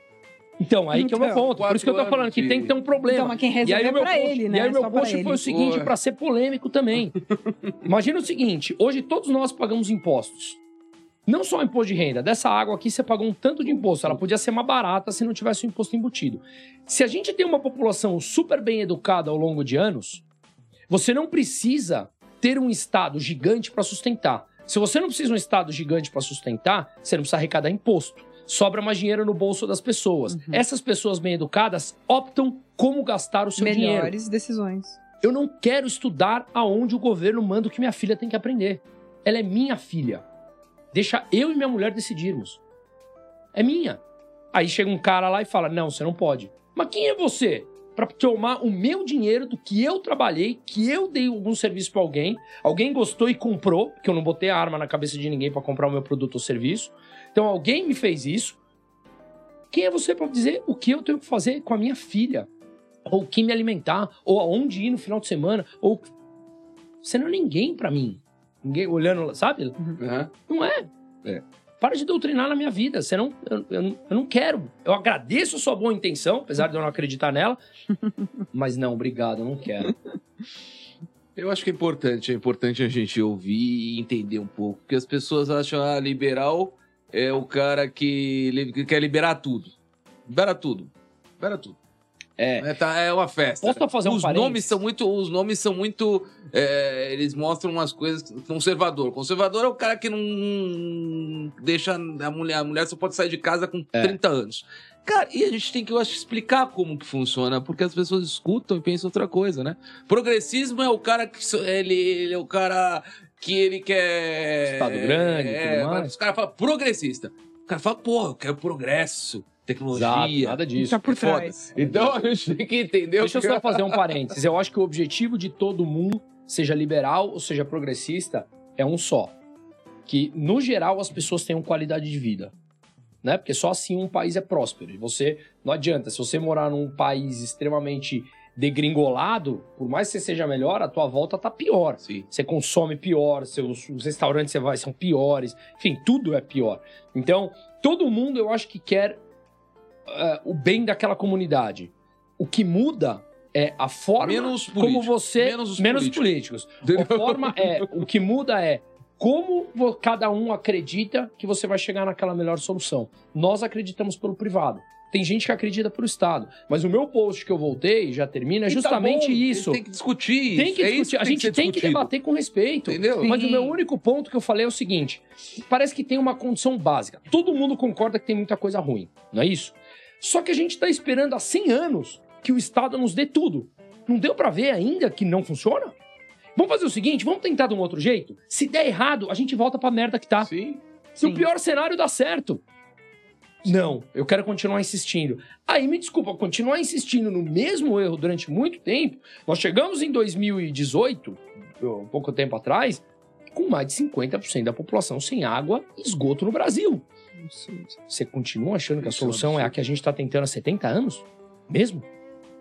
Então, aí que é o meu Então, ponto. Por isso que eu tô falando que de- tem que ter um Então, problema. mas quem E aí resolve é meu pra post, ele, né? e aí o meu post ele. foi o seguinte, Porra. pra ser polêmico também. Imagina o seguinte, hoje todos nós pagamos impostos. Não só o imposto de renda. Dessa água aqui você pagou um tanto de imposto. Ela podia ser mais barata se não tivesse o imposto embutido. Se a gente tem uma população super bem educada ao longo de anos, você não precisa ter um Estado gigante para sustentar. Se você não precisa de um Estado gigante para sustentar, você não precisa arrecadar imposto. Sobra mais dinheiro no bolso das pessoas. Uhum. Essas pessoas bem educadas optam como gastar o seu dinheiro. Melhores decisões. Eu não quero estudar aonde o governo manda o que minha filha tem que aprender. Ela é minha filha. Deixa eu e minha mulher decidirmos. É minha. Aí chega um cara lá e fala: Não, você não pode. Mas quem é você? Pra tomar o meu dinheiro do que eu trabalhei, que eu dei algum serviço pra alguém, alguém gostou e comprou, porque eu não botei a arma na cabeça de ninguém pra comprar o meu produto ou serviço. Então alguém me fez isso. Quem é você pra dizer o que eu tenho que fazer com a minha filha? Ou o que me alimentar, ou aonde ir no final de semana, ou você não é ninguém pra mim. Ninguém olhando, sabe? Né? Não é. É. Para de doutrinar na minha vida. Você não, eu, eu não- eu não quero. Eu agradeço a sua boa intenção, apesar de eu não acreditar nela. mas não, obrigado, eu não quero. Eu acho que é importante, é importante a gente ouvir e entender um pouco. Porque as pessoas acham, ah, liberal é o cara que, que quer liberar tudo. Libera tudo. Libera tudo. É. É, tá, é uma festa. Posso fazer um os parênteses? nomes são muito Os nomes são muito. é, eles mostram umas coisas. Conservador. Conservador é o cara que não deixa a mulher. A mulher só pode sair de casa com É. 30 anos. Cara, e a gente tem que, eu acho, explicar como que funciona, porque as pessoas escutam e pensam outra coisa, né? Progressismo é o cara que. Ele, ele é o cara que ele quer. Estado grande é, tudo mais. Os caras falam progressista. O cara fala, porra, eu quero progresso, Exato, tecnologia. nada disso. Tá por é trás. Então a gente tem que entender Deixa eu o que só fazer um parênteses. Eu acho que o objetivo de todo mundo, seja liberal ou seja progressista, é um só. Que, no geral, as pessoas tenham qualidade de vida. Né? Porque só assim um país é próspero. E você, não adianta, se você morar num país extremamente degringolado, por mais que você seja melhor, a tua volta tá pior. Sim. Você consome pior, seus, os restaurantes que você vai são piores, enfim, tudo é pior. Então, todo mundo eu acho que quer eh, o bem daquela comunidade. O que muda é a forma Menos como você. Menos os políticos. A forma é. O que muda é como cada um acredita que você vai chegar naquela melhor solução. Nós acreditamos pelo privado. Tem gente que acredita pelo Estado. Mas o meu post que eu voltei, já termina, é tá justamente bom, isso. Tem que discutir. Tem que É isso discutir. a tem gente tem que debater com respeito. Entendeu? Sim. Mas o meu único ponto que eu falei é o seguinte: parece que tem uma condição básica. Todo mundo concorda que tem muita coisa ruim, não é isso? Só que a gente está esperando há 100 anos que o Estado nos dê tudo. Não deu para ver ainda que não funciona? Vamos fazer o seguinte, vamos tentar de um outro jeito? Se der errado, a gente volta pra merda que tá. Sim. Se o Sim. pior cenário dá certo. Não, eu quero continuar insistindo. Aí me desculpa, continuar insistindo no mesmo erro durante muito tempo. Nós chegamos em 2018, um pouco tempo atrás, com mais de 50% da população sem água e esgoto no Brasil. Você continua achando que a é solução é a que a gente está tentando há 70 anos? Mesmo?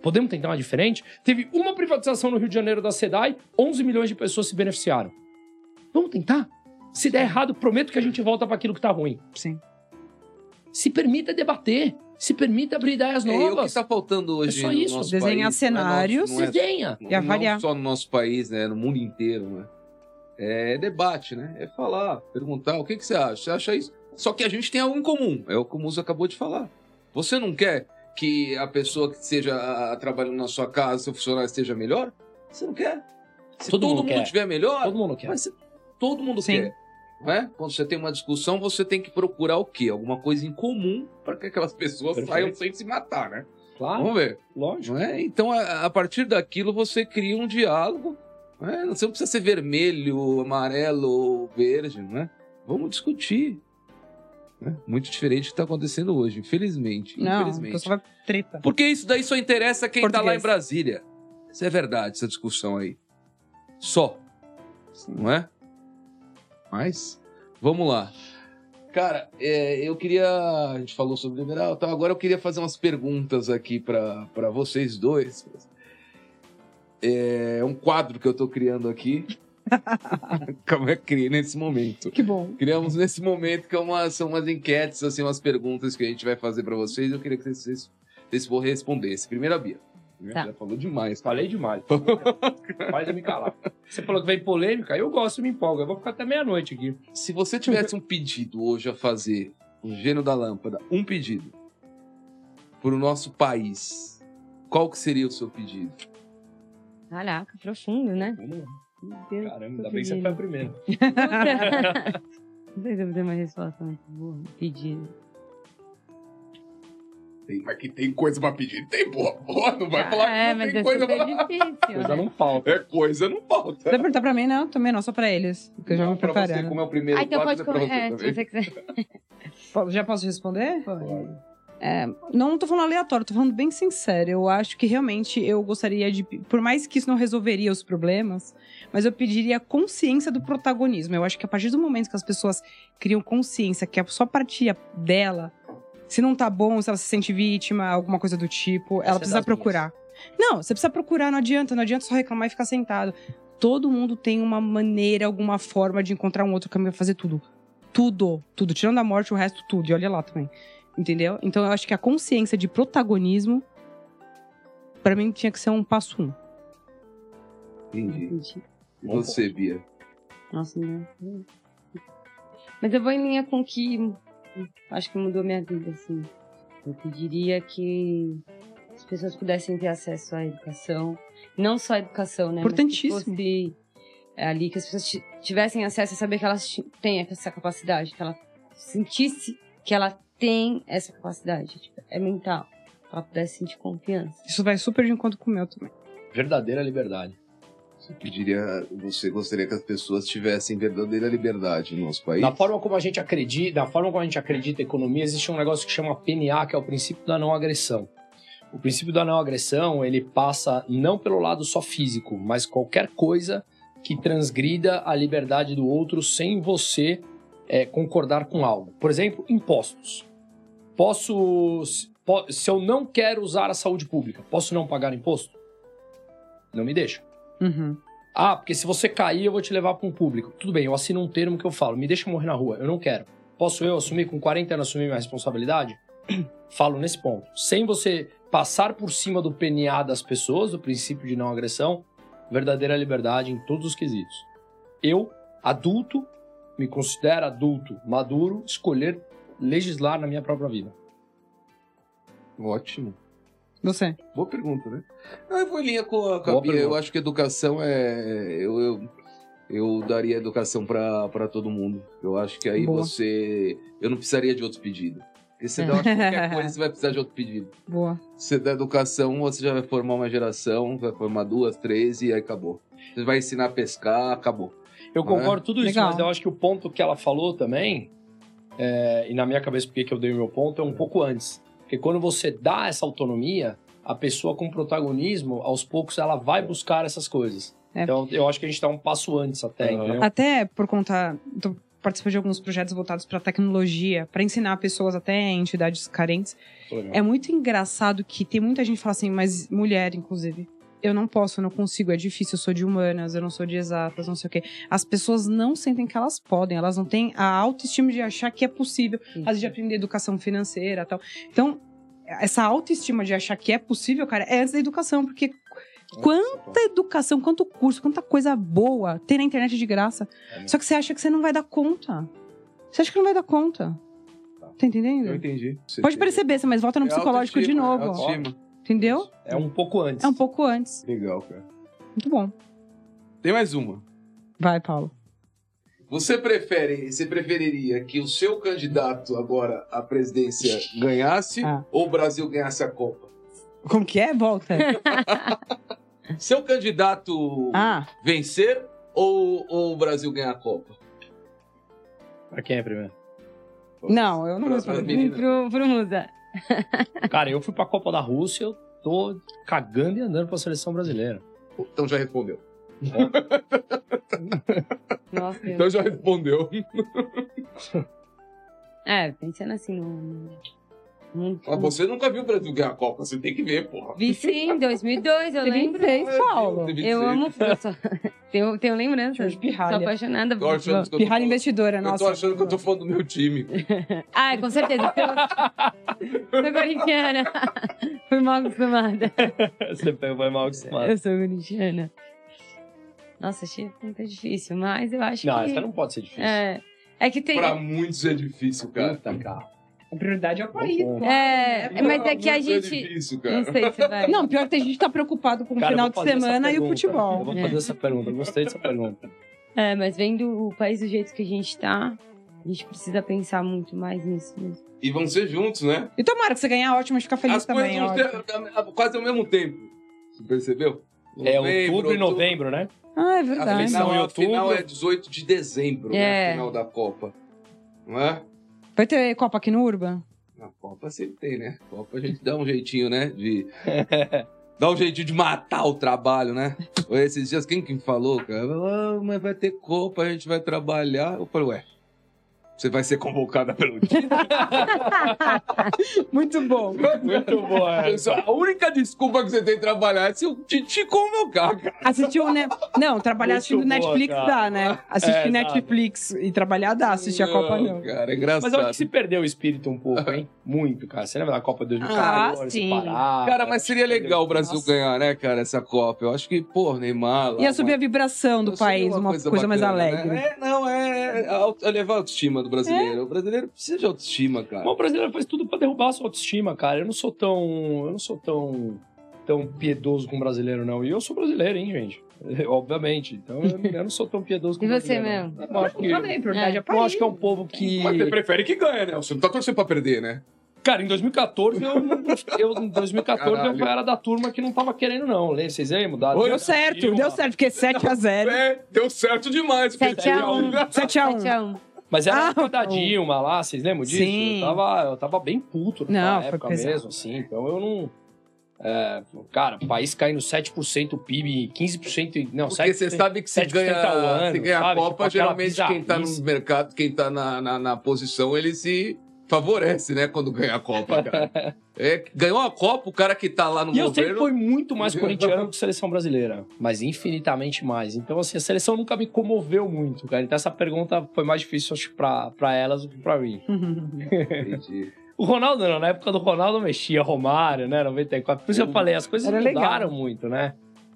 Podemos tentar uma diferente? Teve uma privatização no Rio de Janeiro da SEDAI, 11 milhões de pessoas se beneficiaram. Vamos tentar? Se der errado, prometo que a gente volta para aquilo que tá ruim. Sim. Se permita debater. Se permita abrir ideias É, e o que novas. está faltando hoje É só no isso. nosso Desenhar país, não é nosso- cenários. não é Desenha. E avaliar. Não só no nosso país, né? No mundo inteiro, né? É debate, né? É falar, perguntar, o que, que você acha? Você acha isso? Só que a gente tem algo em comum, é o que o Musa acabou de falar. Você não quer que a pessoa que esteja trabalhando na sua casa, seu funcionário esteja melhor? Você não quer? Se Todo todo, mundo mundo estiver melhor, Todo mundo quer. mas todo mundo Sim. quer. Não é? Quando você tem uma discussão, você tem que procurar o quê? Alguma coisa em comum para que aquelas pessoas Perfeito. saiam sem se matar, né? Claro, Vamos ver. lógico. É? Então, a, a partir daquilo, você cria um diálogo. Não é? Você não precisa ser vermelho, amarelo ou verde, não é? Vamos discutir. Né? Muito diferente do que está acontecendo hoje, infelizmente. Não, infelizmente. vai treta. Porque isso daí só interessa quem está lá em Brasília. Isso é verdade, essa discussão aí. Só. Não é? Mas, vamos lá. Cara, é, eu queria. A gente falou sobre liberal, tá? agora eu queria fazer umas perguntas aqui para vocês dois. É um quadro que eu tô criando aqui. Como é que criei nesse momento? Que bom. Criamos nesse momento que é uma- são umas enquetes, assim, umas perguntas que a gente vai fazer para vocês. Eu queria que vocês, vocês for respondessem. Primeiro a Bia. Tá. Já falou demais. Falei demais. Faz eu me calar. Você falou que vem polêmica, eu gosto, me empolga. Eu vou ficar até meia-noite aqui. Se você tivesse um pedido hoje a fazer, o gênio da lâmpada, um pedido para o nosso país, qual que seria o seu pedido? Caraca, profundo, né? Vamos lá. Deus, Caramba, ainda bem que você foi a primeira. Não sei se eu vou ter uma resposta muito boa. Pedido. Tem, mas que tem coisa pra pedir. Tem, porra, porra, não Ah, é, mas é super difícil. Coisa não falta. É coisa, não falta. Você vai perguntar pra mim, não? Também não, só pra eles. Porque eu já Não, me pra você, preparando. como é o primeiro Ah, então pode é pra comer. É, se você quiser. Já posso responder? É, não tô falando aleatório, tô falando bem sincero. Eu acho que realmente eu gostaria de. Por mais que isso não resolveria os problemas, mas eu pediria consciência do protagonismo. Eu acho que a partir do momento que as pessoas criam consciência que é só partir dela, se não tá bom, se ela se sente vítima, alguma coisa do tipo, Essa ela precisa procurar. Não, você precisa procurar, não adianta, não adianta só reclamar e ficar sentado. Todo mundo tem uma maneira, alguma forma de encontrar um outro caminho pra fazer tudo. Tudo, tudo. Tirando a morte, o resto, tudo. E olha lá também. Entendeu? Então eu acho que a consciência de protagonismo, pra mim, tinha que ser um passo um. Entendi. E você, Bia? Nossa, não. Mas eu vou em linha com o que acho que mudou minha vida, assim. Eu pediria que as pessoas pudessem ter acesso à educação. Não só à educação, né? Importantíssimo. Mas que fosse ali, que as pessoas ti- tivessem acesso a saber que elas têm essa capacidade, que ela sentisse que ela tem essa capacidade. Tipo, é mental. Que ela pudesse sentir confiança. Isso vai super de encontro com o meu também. Verdadeira liberdade. Você pediria, você gostaria que as pessoas tivessem verdadeira liberdade no nosso país? Da forma como a gente acredita, da forma como a gente acredita em economia, existe um negócio que chama PNA, que é o princípio da não agressão. O princípio da não agressão, ele passa não pelo lado só físico, mas qualquer coisa que transgrida a liberdade do outro sem você é, concordar com algo. Por exemplo, impostos. Posso, po- se eu não quero usar a saúde pública, posso não pagar imposto? Não me deixa. Uhum. Ah, porque se você cair, eu vou te levar para um público. Tudo bem, eu assino um termo que eu falo, me deixa morrer na rua, eu não quero. Posso eu assumir com 40 anos assumir minha responsabilidade? Falo nesse ponto. Sem você passar por cima do PNA das pessoas, do princípio de não agressão, verdadeira liberdade em todos os quesitos. Eu, adulto, me considero adulto, maduro, escolher legislar na minha própria vida. Ótimo. Você. Boa pergunta, né? Ah, eu vou em linha com a, com Bia. pergunta. Eu acho que educação é. Eu, eu, eu daria educação pra pra todo mundo. Eu acho que aí Boa. você. Eu não precisaria de outro pedido. Porque você dá qualquer coisa, você vai precisar de outro pedido. Boa. Você dá educação, você já vai formar uma geração, vai formar duas, três e aí acabou. Você vai ensinar a pescar, acabou. Eu Não concordo tudo isso, Legal. mas eu acho que o ponto que ela falou também, é, e na minha cabeça porque que eu dei o meu ponto, é um pouco antes. Porque quando você dá essa autonomia, a pessoa com protagonismo, aos poucos ela vai buscar essas coisas. É. Então eu acho que a gente tá um passo antes até, entendeu? Até por conta. Tô participando de alguns projetos voltados para tecnologia, para ensinar pessoas até entidades carentes. Legal. É muito engraçado que tem muita gente que fala assim, mas mulher, inclusive. Eu não posso, eu não consigo, é difícil, eu sou de humanas, eu não sou de exatas, não sei o quê. As pessoas não sentem que elas podem, elas não têm a autoestima de achar que é possível, às vezes de aprender educação financeira e tal. Então, essa autoestima de achar que é possível, cara, é antes da educação, porque quanta educação, quanto curso, quanta coisa boa tem na internet de graça. É Só que você acha que você não vai dar conta. Você acha que não vai dar conta. Tá entendendo? Eu entendi. Você Pode besta, mas volta no É psicológico de novo. é autoestima. Entendeu? É um pouco antes. É um pouco antes. Legal, cara. Muito bom. Tem mais uma. Vai, Paulo. Você prefere, você preferiria que o seu candidato agora à presidência ganhasse Ah. ou o Brasil ganhasse a Copa? Como que é? Volta. Seu candidato ah, vencer ou, ou o Brasil ganhar a Copa? Pra quem é primeiro? não, eu não vou responder. Pro, pro Musa. Cara, eu fui pra Copa da Rússia, eu tô cagando e andando pra seleção brasileira. Então já respondeu. Nossa, eu... Então já respondeu. É, pensando assim no... no- Mas você nunca viu o Brasil ganhar a Copa, você tem que ver, porra. Vi sim, em 2002, eu lembro. três, Paulo. Eu amo... Eu sou... tenho, tenho lembranças. Jorge Sou Pirralha. apaixonada eu tô Pirralha falando- investidora, Eu nossa. tô achando que eu tô falando do meu time. Ah, com certeza. Eu sou corintiana. Fui mal acostumada. Você foi mal acostumado. Eu sou corintiana. Nossa, achei muito difícil, mas eu acho Não, que... essa não pode ser difícil. É, é que tem... Pra muitos é difícil, cara. Puta, cara. A prioridade é o país. Bom ponto. É, mas é que a gente... É difícil, Não sei se vai... Não, pior que a gente tá preocupado com o Cara, final de semana e o pergunta. Eu futebol. vou É. fazer essa pergunta, eu gostei dessa pergunta. É, mas vendo o país do jeito que a gente tá, a gente precisa pensar muito mais nisso mesmo. E vão ser juntos, né? E tomara que você ganhar, ótimo, a gente fica feliz As também. vão ótimo. ser quase ao mesmo tempo. Você percebeu? É Novembro, outubro e novembro, né? Ah, é A verdade. Eleição final, a outubro. final é 18 de dezembro, né? É. A final da Copa. Não é? Vai ter Copa aqui no Urban? Na Copa sempre tem, né? Copa a gente dá um jeitinho, né? De. dá um jeitinho de matar o trabalho, né? Esses dias, quem que me falou, cara? Ah, mas vai ter Copa, a gente vai trabalhar. Eu falei, ué. Você vai ser convocada pelo time. Muito bom. Muito boa essa. A única desculpa que você tem de trabalhar é se o Titi convocar, cara. Assistiu, né? Não, trabalhar Muito assistindo boa, Netflix cara. dá, né? Assistir É, Netflix e trabalhar dá, assistir a Copa não. Cara, é engraçado. Mas eu acho que se perdeu o espírito um pouco, hein? Muito, cara. Você lembra da Copa de 2014? Ah, sim. Pará, Cara, mas seria legal o Brasil Nossa. ganhar, né, cara, essa Copa. Eu acho que, pô, Neymar. lá, Ia subir uma- a vibração do seria país, uma coisa, mais bacana, alegre. né? É, não, é, é elevar a autoestima do brasileiro. O brasileiro precisa de autoestima, cara. Mas o brasileiro faz tudo pra derrubar a sua autoestima, cara. Eu não sou tão. Eu não sou tão. tão piedoso com o brasileiro, não. E eu sou brasileiro, hein, gente? Obviamente. Então eu, não sou tão piedoso com E o você brasileiro. mesmo? não. Eu acho que, É. eu acho que é um povo que. Mas você prefere que ganhe, né? Você não tá torcendo pra perder, né? Cara, em 2014, eu, eu, em 2014 Caralho. eu era da turma que não tava querendo, não. Lê, Vocês aí mudaram? Deu certo, deu certo, porque 7x0. É, deu certo demais. porque 7 a 1. 7x1. 7x1. Mas era Ah, a época da. Dilma lá, vocês lembram disso? Sim. Eu tava, eu tava bem puto foi época mesmo, assim. Então eu não. é, cara, o país caindo 7% PIB, 15%. e- Não, Porque você 7%, sabe que se 7% ganha, ano, se ganha a? Copa, Tipo, geralmente quem tá no mercado, quem tá na, na, na posição, ele se favorece, né? Quando ganha a Copa, cara. É, ganhou a Copa, o cara que tá lá no E eu sempre governo. fui muito mais corintiano que seleção brasileira, mas infinitamente mais. Então, assim, a seleção nunca me comoveu muito, cara. Então, essa pergunta foi mais difícil, acho, pra, pra elas do que pra mim. Entendi. O Ronaldo não, na época do Ronaldo mexia, Romário, né? 94. Por isso eu falei, as coisas Era legal. mudaram muito, né?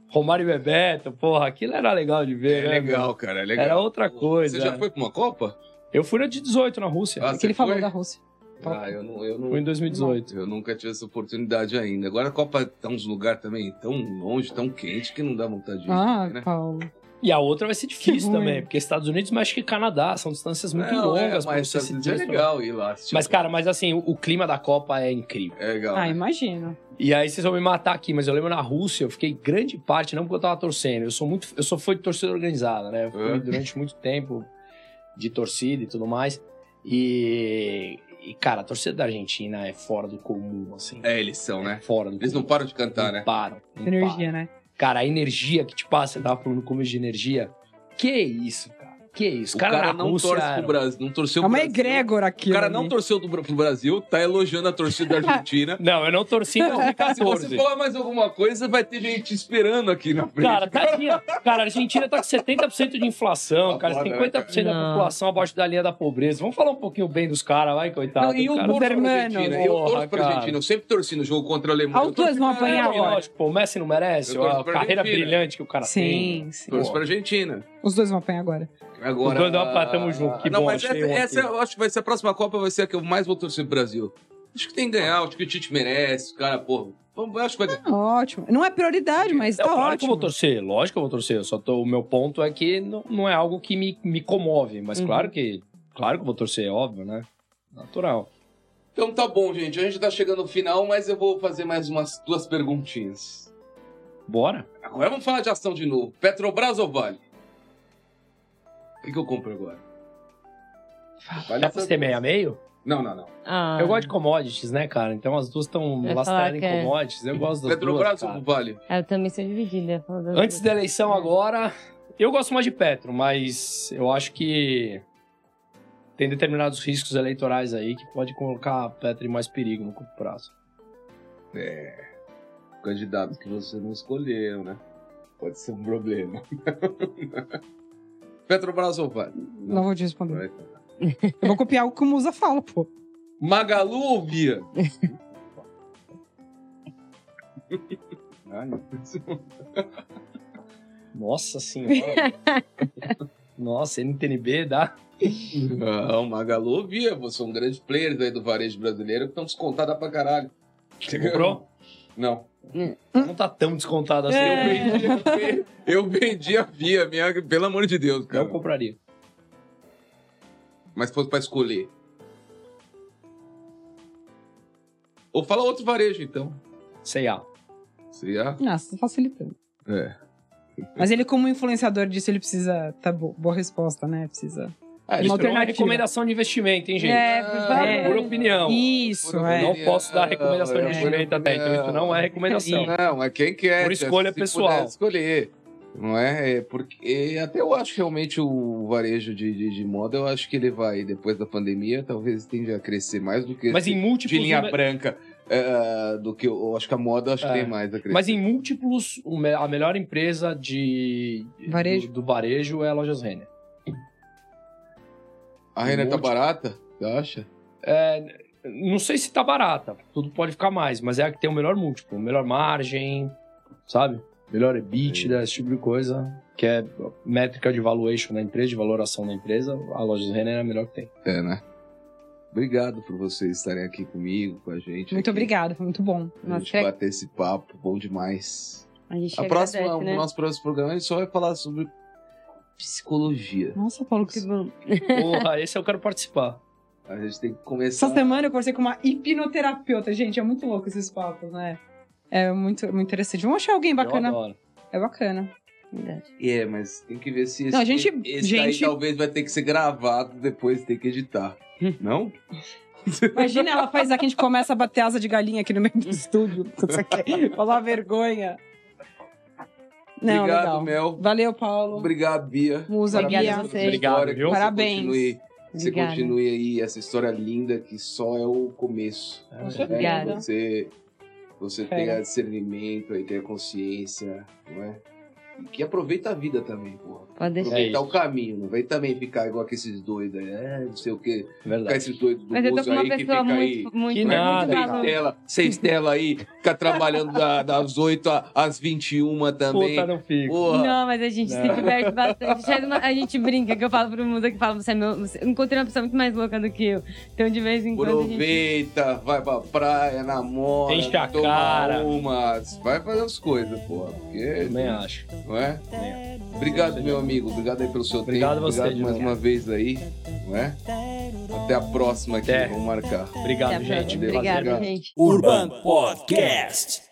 Romário e Bebeto, porra, aquilo era legal de ver, É né? legal, cara, é legal. Era outra coisa. Você já foi pra uma Copa? Eu fui na de 18 na Rússia. Ah, É que ele você falou foi? da Rússia. Ah, eu não, eu não. Fui em 2018. Eu nunca tive essa oportunidade ainda. Agora a Copa tá uns lugares também tão longe, tão quente, que não dá vontade de ir, Ah, né? Paulo. E a outra vai ser difícil Que ruim. também, porque Estados Unidos, México e Canadá são distâncias muito Não, é, longas pra mas você Estados Unidos é legal ir lá. assistir. Mas, cara, mas assim, o, o clima da Copa é incrível. É legal. Ah, né? imagino. E aí vocês vão me matar aqui, mas eu lembro na Rússia, eu fiquei grande parte, não porque eu tava torcendo, eu sou muito. Eu sou fui de torcida organizada, né? Eu fui É. durante muito tempo de torcida e tudo mais. E. E, cara, a torcida da Argentina é fora do comum, assim. É, eles são, É né? fora do Eles não comum. param de cantar, Não né? param. não param. Energia, né? Cara, a energia que te passa, você tava falando no começo de energia. Que isso, cara? Que isso? O cara, cara não Rússia torce pro Brasil, não torceu É uma egrégora aqui. O cara não torceu do, pro Brasil, tá elogiando a torcida da Argentina. Não, eu não torci em Se você 2014. falar mais alguma coisa, vai ter gente esperando aqui na frente. Cara, tadinha. Cara, a Argentina tá com 70% de inflação, Tá cara, foda, 50% da Não. população abaixo da linha da pobreza. Vamos falar um pouquinho bem dos caras, vai, coitado. Não, e eu cara. torço pra Argentina. Eu porra, torço pra cara. Argentina. Eu sempre torci no jogo contra a Alemanha. Eu Autores torço vão apanhar agora. Lógico, pô, o Messi não merece, Eu a carreira brilhante que o cara tem. Sim, sim. Torço pra Argentina. Os dois vão apanhar agora. Agora. Os dois dão pra- tamo junto, que não, bom, mas achei essa, essa eu acho que vai ser a próxima Copa, vai ser a que eu mais vou torcer pro Brasil. Acho que tem que ganhar, acho que o Tite merece. Cara, porra. vamos- Acho que vai ganhar. Ótimo. Não é prioridade, mas É, tá claro que eu ótimo. vou torcer, lógico que eu vou torcer. Eu só tô, o meu ponto é que não, não é algo que me, me comove, mas Uhum. claro que claro que eu vou torcer, é óbvio, né? Natural. Então tá bom, gente. A gente tá chegando no final, mas eu vou fazer mais umas duas perguntinhas. Bora? Agora vamos falar de ação de novo. Petrobras ou Vale? O que, que eu compro agora? Vale Dá pra ser meio a meio? Não, não, não. Ah, Eu gosto de commodities, né, cara? Então as duas estão lastradas em é. commodities. Eu gosto das Petrobras duas, cara. ou Vale? Eu também sou dividida. Antes da eleição agora, eu gosto mais de Petro, mas eu acho que tem determinados riscos eleitorais aí que pode colocar a Petro em mais perigo no curto prazo. Candidato que você não escolheu, né? Pode ser um problema. Petrobras ou Vale? Não vou te responder. Vai. Eu vou copiar o que o Musa fala, pô. Magalu ou Via? Ai, meu Deus. Nossa senhora. Nossa, NTNB dá. Não, Magalu ou Via. Você é um grande player aí do varejo brasileiro que estão descontados pra caralho. Você comprou? Não. Não tá tão descontado assim. É. Eu vendi, eu vendi a Via, minha, pelo amor de Deus, Eu cara. não compraria. Mas se fosse pra escolher. Ou fala outro varejo, então. C&A. Ia... Nossa, tá facilitando. É. Mas ele, como influenciador disso, ele precisa. Tá bo- boa resposta, né? Precisa. Isso Uma é uma recomendação de investimento, hein, gente? É. É, por opinião. Isso, Por é. Não posso dar recomendação de É, investimento até, então isso não é recomendação. Não, é quem quer. Por escolha se pessoal. puder escolher. Não é? é porque até eu acho que realmente o varejo de, de, de moda, eu acho que ele vai, depois da pandemia, talvez tende a crescer mais do que Mas em de múltiplos... linha inve- branca. é, do que eu, acho que a moda acho que É. tem mais a crescer. Mas em múltiplos, a melhor empresa de Varejo. Do, do varejo é a Lojas Renner. A Renner tá múltiplo. barata? Você acha? É, não sei se tá barata, tudo pode ficar mais, mas é a que tem o melhor múltiplo, melhor margem, sabe? Melhor EBITDA, esse tipo de coisa, que é métrica de valuation da empresa, de valoração da empresa, a Lojas Renner é a melhor que tem. É, né? Obrigado por vocês estarem aqui comigo, com a gente. Muito aqui. obrigado, foi muito bom. A Nossa, gente que- bater esse papo, bom demais. A gente A agradece, próxima, né? O nosso próximo programa a gente só vai falar sobre psicologia. Nossa, Paulo, que bom. Porra, esse eu quero participar. A gente tem que começar. Essa semana eu conversei com uma hipnoterapeuta. Gente, é muito louco esses papos, né? É muito, muito interessante. Vamos achar alguém bacana. É bacana. Verdade. É, mas tem que ver se esse, Não, a gente- esse daí gente- talvez vai ter que ser gravado depois tem que editar. Não? Imagina ela faz aqui, a gente começa a bater asa de galinha aqui no meio do estúdio. Falar uma vergonha. Não, Obrigado, legal. Mel. Valeu, Paulo. Obrigado, Bia. Musa, Obrigada Bia. a você. Obrigado, História, que viu? você Parabéns. Continue, você Obrigada. continue aí essa história linda que só é o começo. É, Com né? certeza. Obrigada. Você, você Fera. tenha discernimento aí, tenha consciência, não é? Que aproveita a vida também, porra. Pode deixar. Aproveitar É o caminho, não vai também ficar igual que esses doidos aí, é, não sei o quê. Ficar Verdade. esses doidos do Mas eu tô com uma aí que pessoa fica aí. muito, muito, Que muito nada. Seis tela, seis tela aí, Ficar trabalhando da- das 8 a- às 21 também. Puta, não fico. Porra. Não, mas a gente se Não. diverte bastante. A gente- A gente brinca, que eu falo pro mundo que fala, você é meu. você- eu encontrei uma pessoa muito mais louca do que eu. Então, de vez em quando. A gente... Aproveita, vai pra praia, namora, Enche a toma cara. umas, vai fazer as coisas, porra. Porque, Também acho. Não é? Também Obrigado, meu amigo. Obrigado aí pelo seu Obrigado tempo. você, Obrigado mais uma vez aí, não é? Até a próxima aqui, Até. vamos marcar. Até Obrigado, a gente. Obrigada, Obrigado. gente. Urban Podcast.